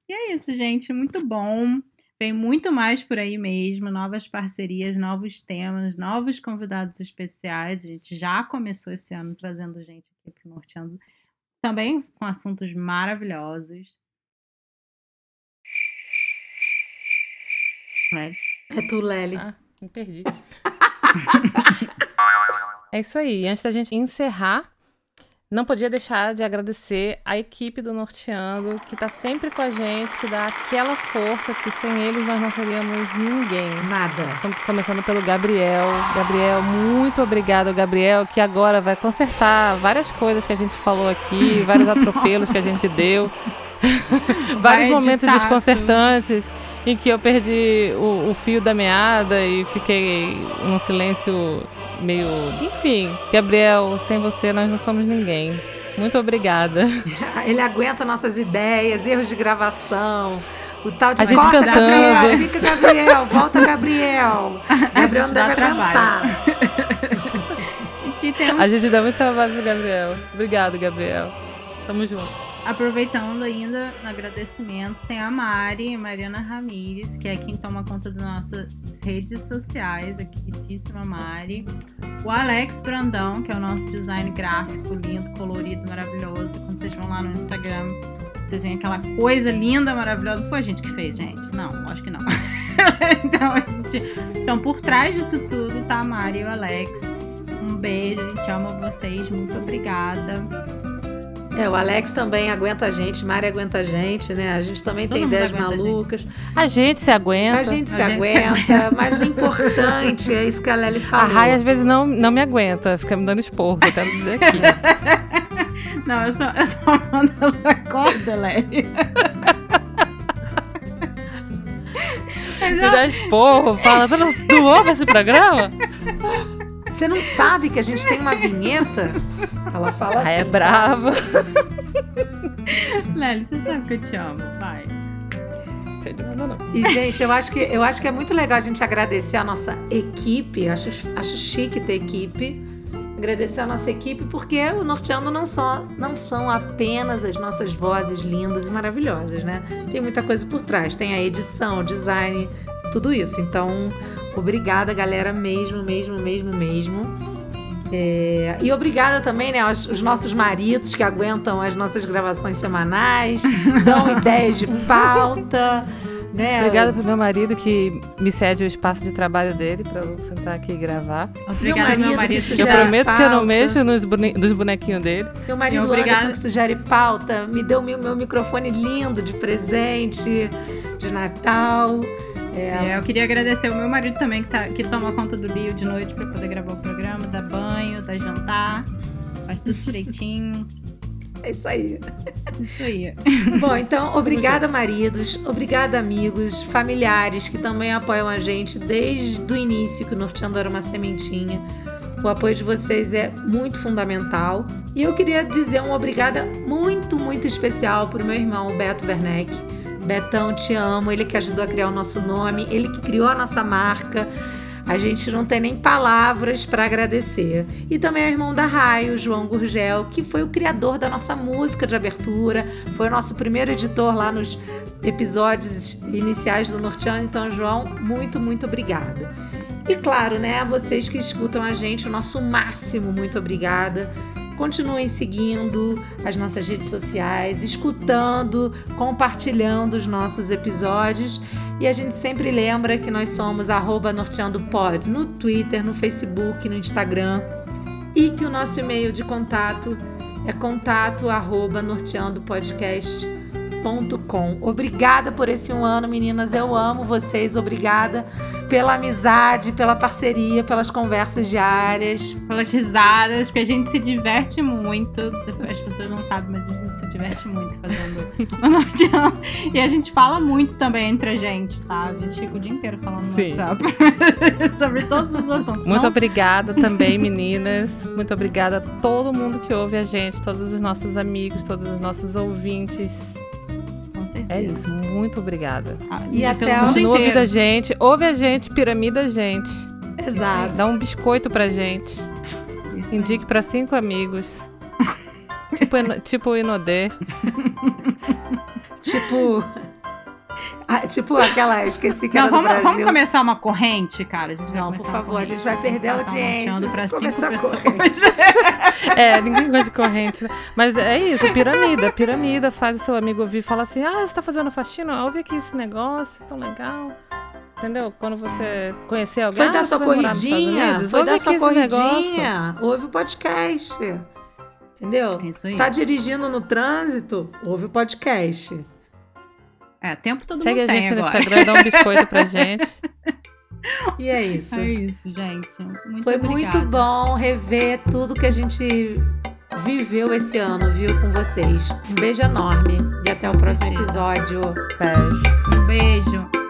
E é isso, gente. Muito bom. Tem muito mais por aí mesmo. Novas parcerias, novos temas, novos convidados especiais. A gente já começou esse ano trazendo gente aqui pro Norteando. Também com assuntos maravilhosos. É tu, Lely. Ah, perdi. é isso aí. Antes da gente encerrar, não podia deixar de agradecer a equipe do Norteando, que está sempre com a gente, que dá aquela força que sem eles nós não seríamos ninguém. Nada. Estamos começando pelo Gabriel. Gabriel, muito obrigado, Gabriel, que agora vai consertar várias coisas que a gente falou aqui, vários atropelos que a gente deu, vários momentos desconcertantes em que eu perdi o, o fio da meada e fiquei num silêncio meio. Enfim, Gabriel, sem você nós não somos ninguém. Muito obrigada. Ele aguenta nossas ideias, erros de gravação. O tal de a gente cantando. Gabriel, fica Gabriel, volta Gabriel. Gabriel não deve aguentar. temos... A gente dá muito trabalho pro Gabriel. Obrigado, Gabriel. Tamo junto. Aproveitando ainda no agradecimento, tem a Mari, Mariana Ramires, que é quem toma conta das nossas redes sociais, a queridíssima Mari. O Alex Brandão, que é o nosso design gráfico lindo, colorido, maravilhoso. Quando vocês vão lá no Instagram, vocês veem aquela coisa linda, maravilhosa. Foi a gente que fez, gente? Não, acho que não. então, gente... então, por trás disso tudo tá a Mari e o Alex. Um beijo, a gente ama vocês, muito obrigada. É, o Alex também aguenta a gente, Mari aguenta a gente, né? A gente também Todo tem ideias malucas. A gente. a gente. se aguenta. A gente, a se, gente aguenta, se, aguenta, mas o importante é isso que a Lely falou. A Rai às vezes não, não me aguenta, fica me dando esporro, eu quero dizer aqui. não, eu só, eu só mando ela acorda, Lely. me dá esporro, fala, tu não, não ouve esse programa? Você não sabe que a gente tem uma vinheta? Ela fala assim. Ah, é brava. Lely, você sabe que eu te amo. Vai. E, gente, eu acho, que, eu acho que é muito legal a gente agradecer a nossa equipe. Acho, acho chique ter equipe. Agradecer a nossa equipe, porque o Norteando não, só, não são apenas as nossas vozes lindas e maravilhosas, né? Tem muita coisa por trás. Tem a edição, o design, tudo isso. Então, Obrigada, galera, mesmo, mesmo, mesmo, mesmo. É, e obrigada também, né, aos, aos, nossos maridos que aguentam as nossas gravações semanais, dão ideias de pauta. Né? Obrigada pro meu marido que me cede o espaço de trabalho dele para eu sentar aqui e gravar. Obrigada, meu marido. Meu marido eu prometo que eu não mexo nos, bone dos bonequinhos dele. Meu marido Anderson que sugere pauta, me deu meu, meu microfone lindo de presente de Natal. É, é, eu queria agradecer o meu marido também, que, tá, que toma conta do Lio de noite para poder gravar o programa, dar banho, dar jantar, faz tudo direitinho. É isso aí. Isso aí. Bom, então, obrigada, maridos, obrigada, amigos, familiares que também apoiam a gente desde o início, que o Norteando era uma sementinha. O apoio de vocês é muito fundamental. E eu queria dizer uma obrigada muito, muito especial para o meu irmão, Beto Werneck Betão, te amo. Ele que ajudou a criar o nosso nome, ele que criou a nossa marca. A gente não tem nem palavras para agradecer. E também ao irmão da Raio, João Gurgel, que foi o criador da nossa música de abertura, foi o nosso primeiro editor lá nos episódios iniciais do Norteano. Então, João, muito, muito obrigada. E claro, né, a vocês que escutam a gente, o nosso máximo muito obrigada. Continuem seguindo as nossas redes sociais, escutando, compartilhando os nossos episódios. E a gente sempre lembra que nós somos norteandopod no Twitter, no Facebook, no Instagram. E que o nosso e-mail de contato é contato norteandopodcast.com gmail.com. Obrigada por esse um ano, meninas. Eu amo vocês. Obrigada pela amizade, pela parceria, pelas conversas diárias. Pelas risadas, porque a gente se diverte muito. As pessoas não sabem, mas a gente se diverte muito fazendo E a gente fala muito também entre a gente, tá? A gente fica o dia inteiro falando no Sim. WhatsApp sobre todos os assuntos. Muito não... obrigada também, meninas. Muito obrigada a todo mundo que ouve a gente, todos os nossos amigos, todos os nossos ouvintes certeza. É isso, muito obrigada. Ah, e, até a Continua ouvindo a gente, ouve a gente, piramida a gente. Exato. Dá um biscoito pra gente. Isso Indique para cinco amigos. tipo, tipo o Inodê. tipo ah, tipo aquela, esqueci que não, era vamos, Brasil. vamos começar uma corrente, cara. A gente não, por favor, a gente vai perder a audiência. Pra cinco pessoas. é, ninguém gosta de corrente. Né? Mas é isso, piramida. Piramida faz o seu amigo ouvir e fala assim: ah, você tá fazendo faxina? Ouve aqui esse negócio, tão legal. Entendeu? Quando você conhecer alguém. Foi ah, dar sua corridinha. Foi dar sua corridinha. Ouve o podcast. Entendeu? É isso aí. Tá dirigindo no trânsito? Ouve o podcast. É, tempo todo Segue a mundo tem gente no agora. Instagram, dá um biscoito pra gente. E é isso. É isso, gente. Muito Foi obrigada. muito bom rever tudo que a gente viveu esse ano, viu, com vocês. Um beijo enorme e até o Com próximo certeza. episódio. Beijo. Um beijo.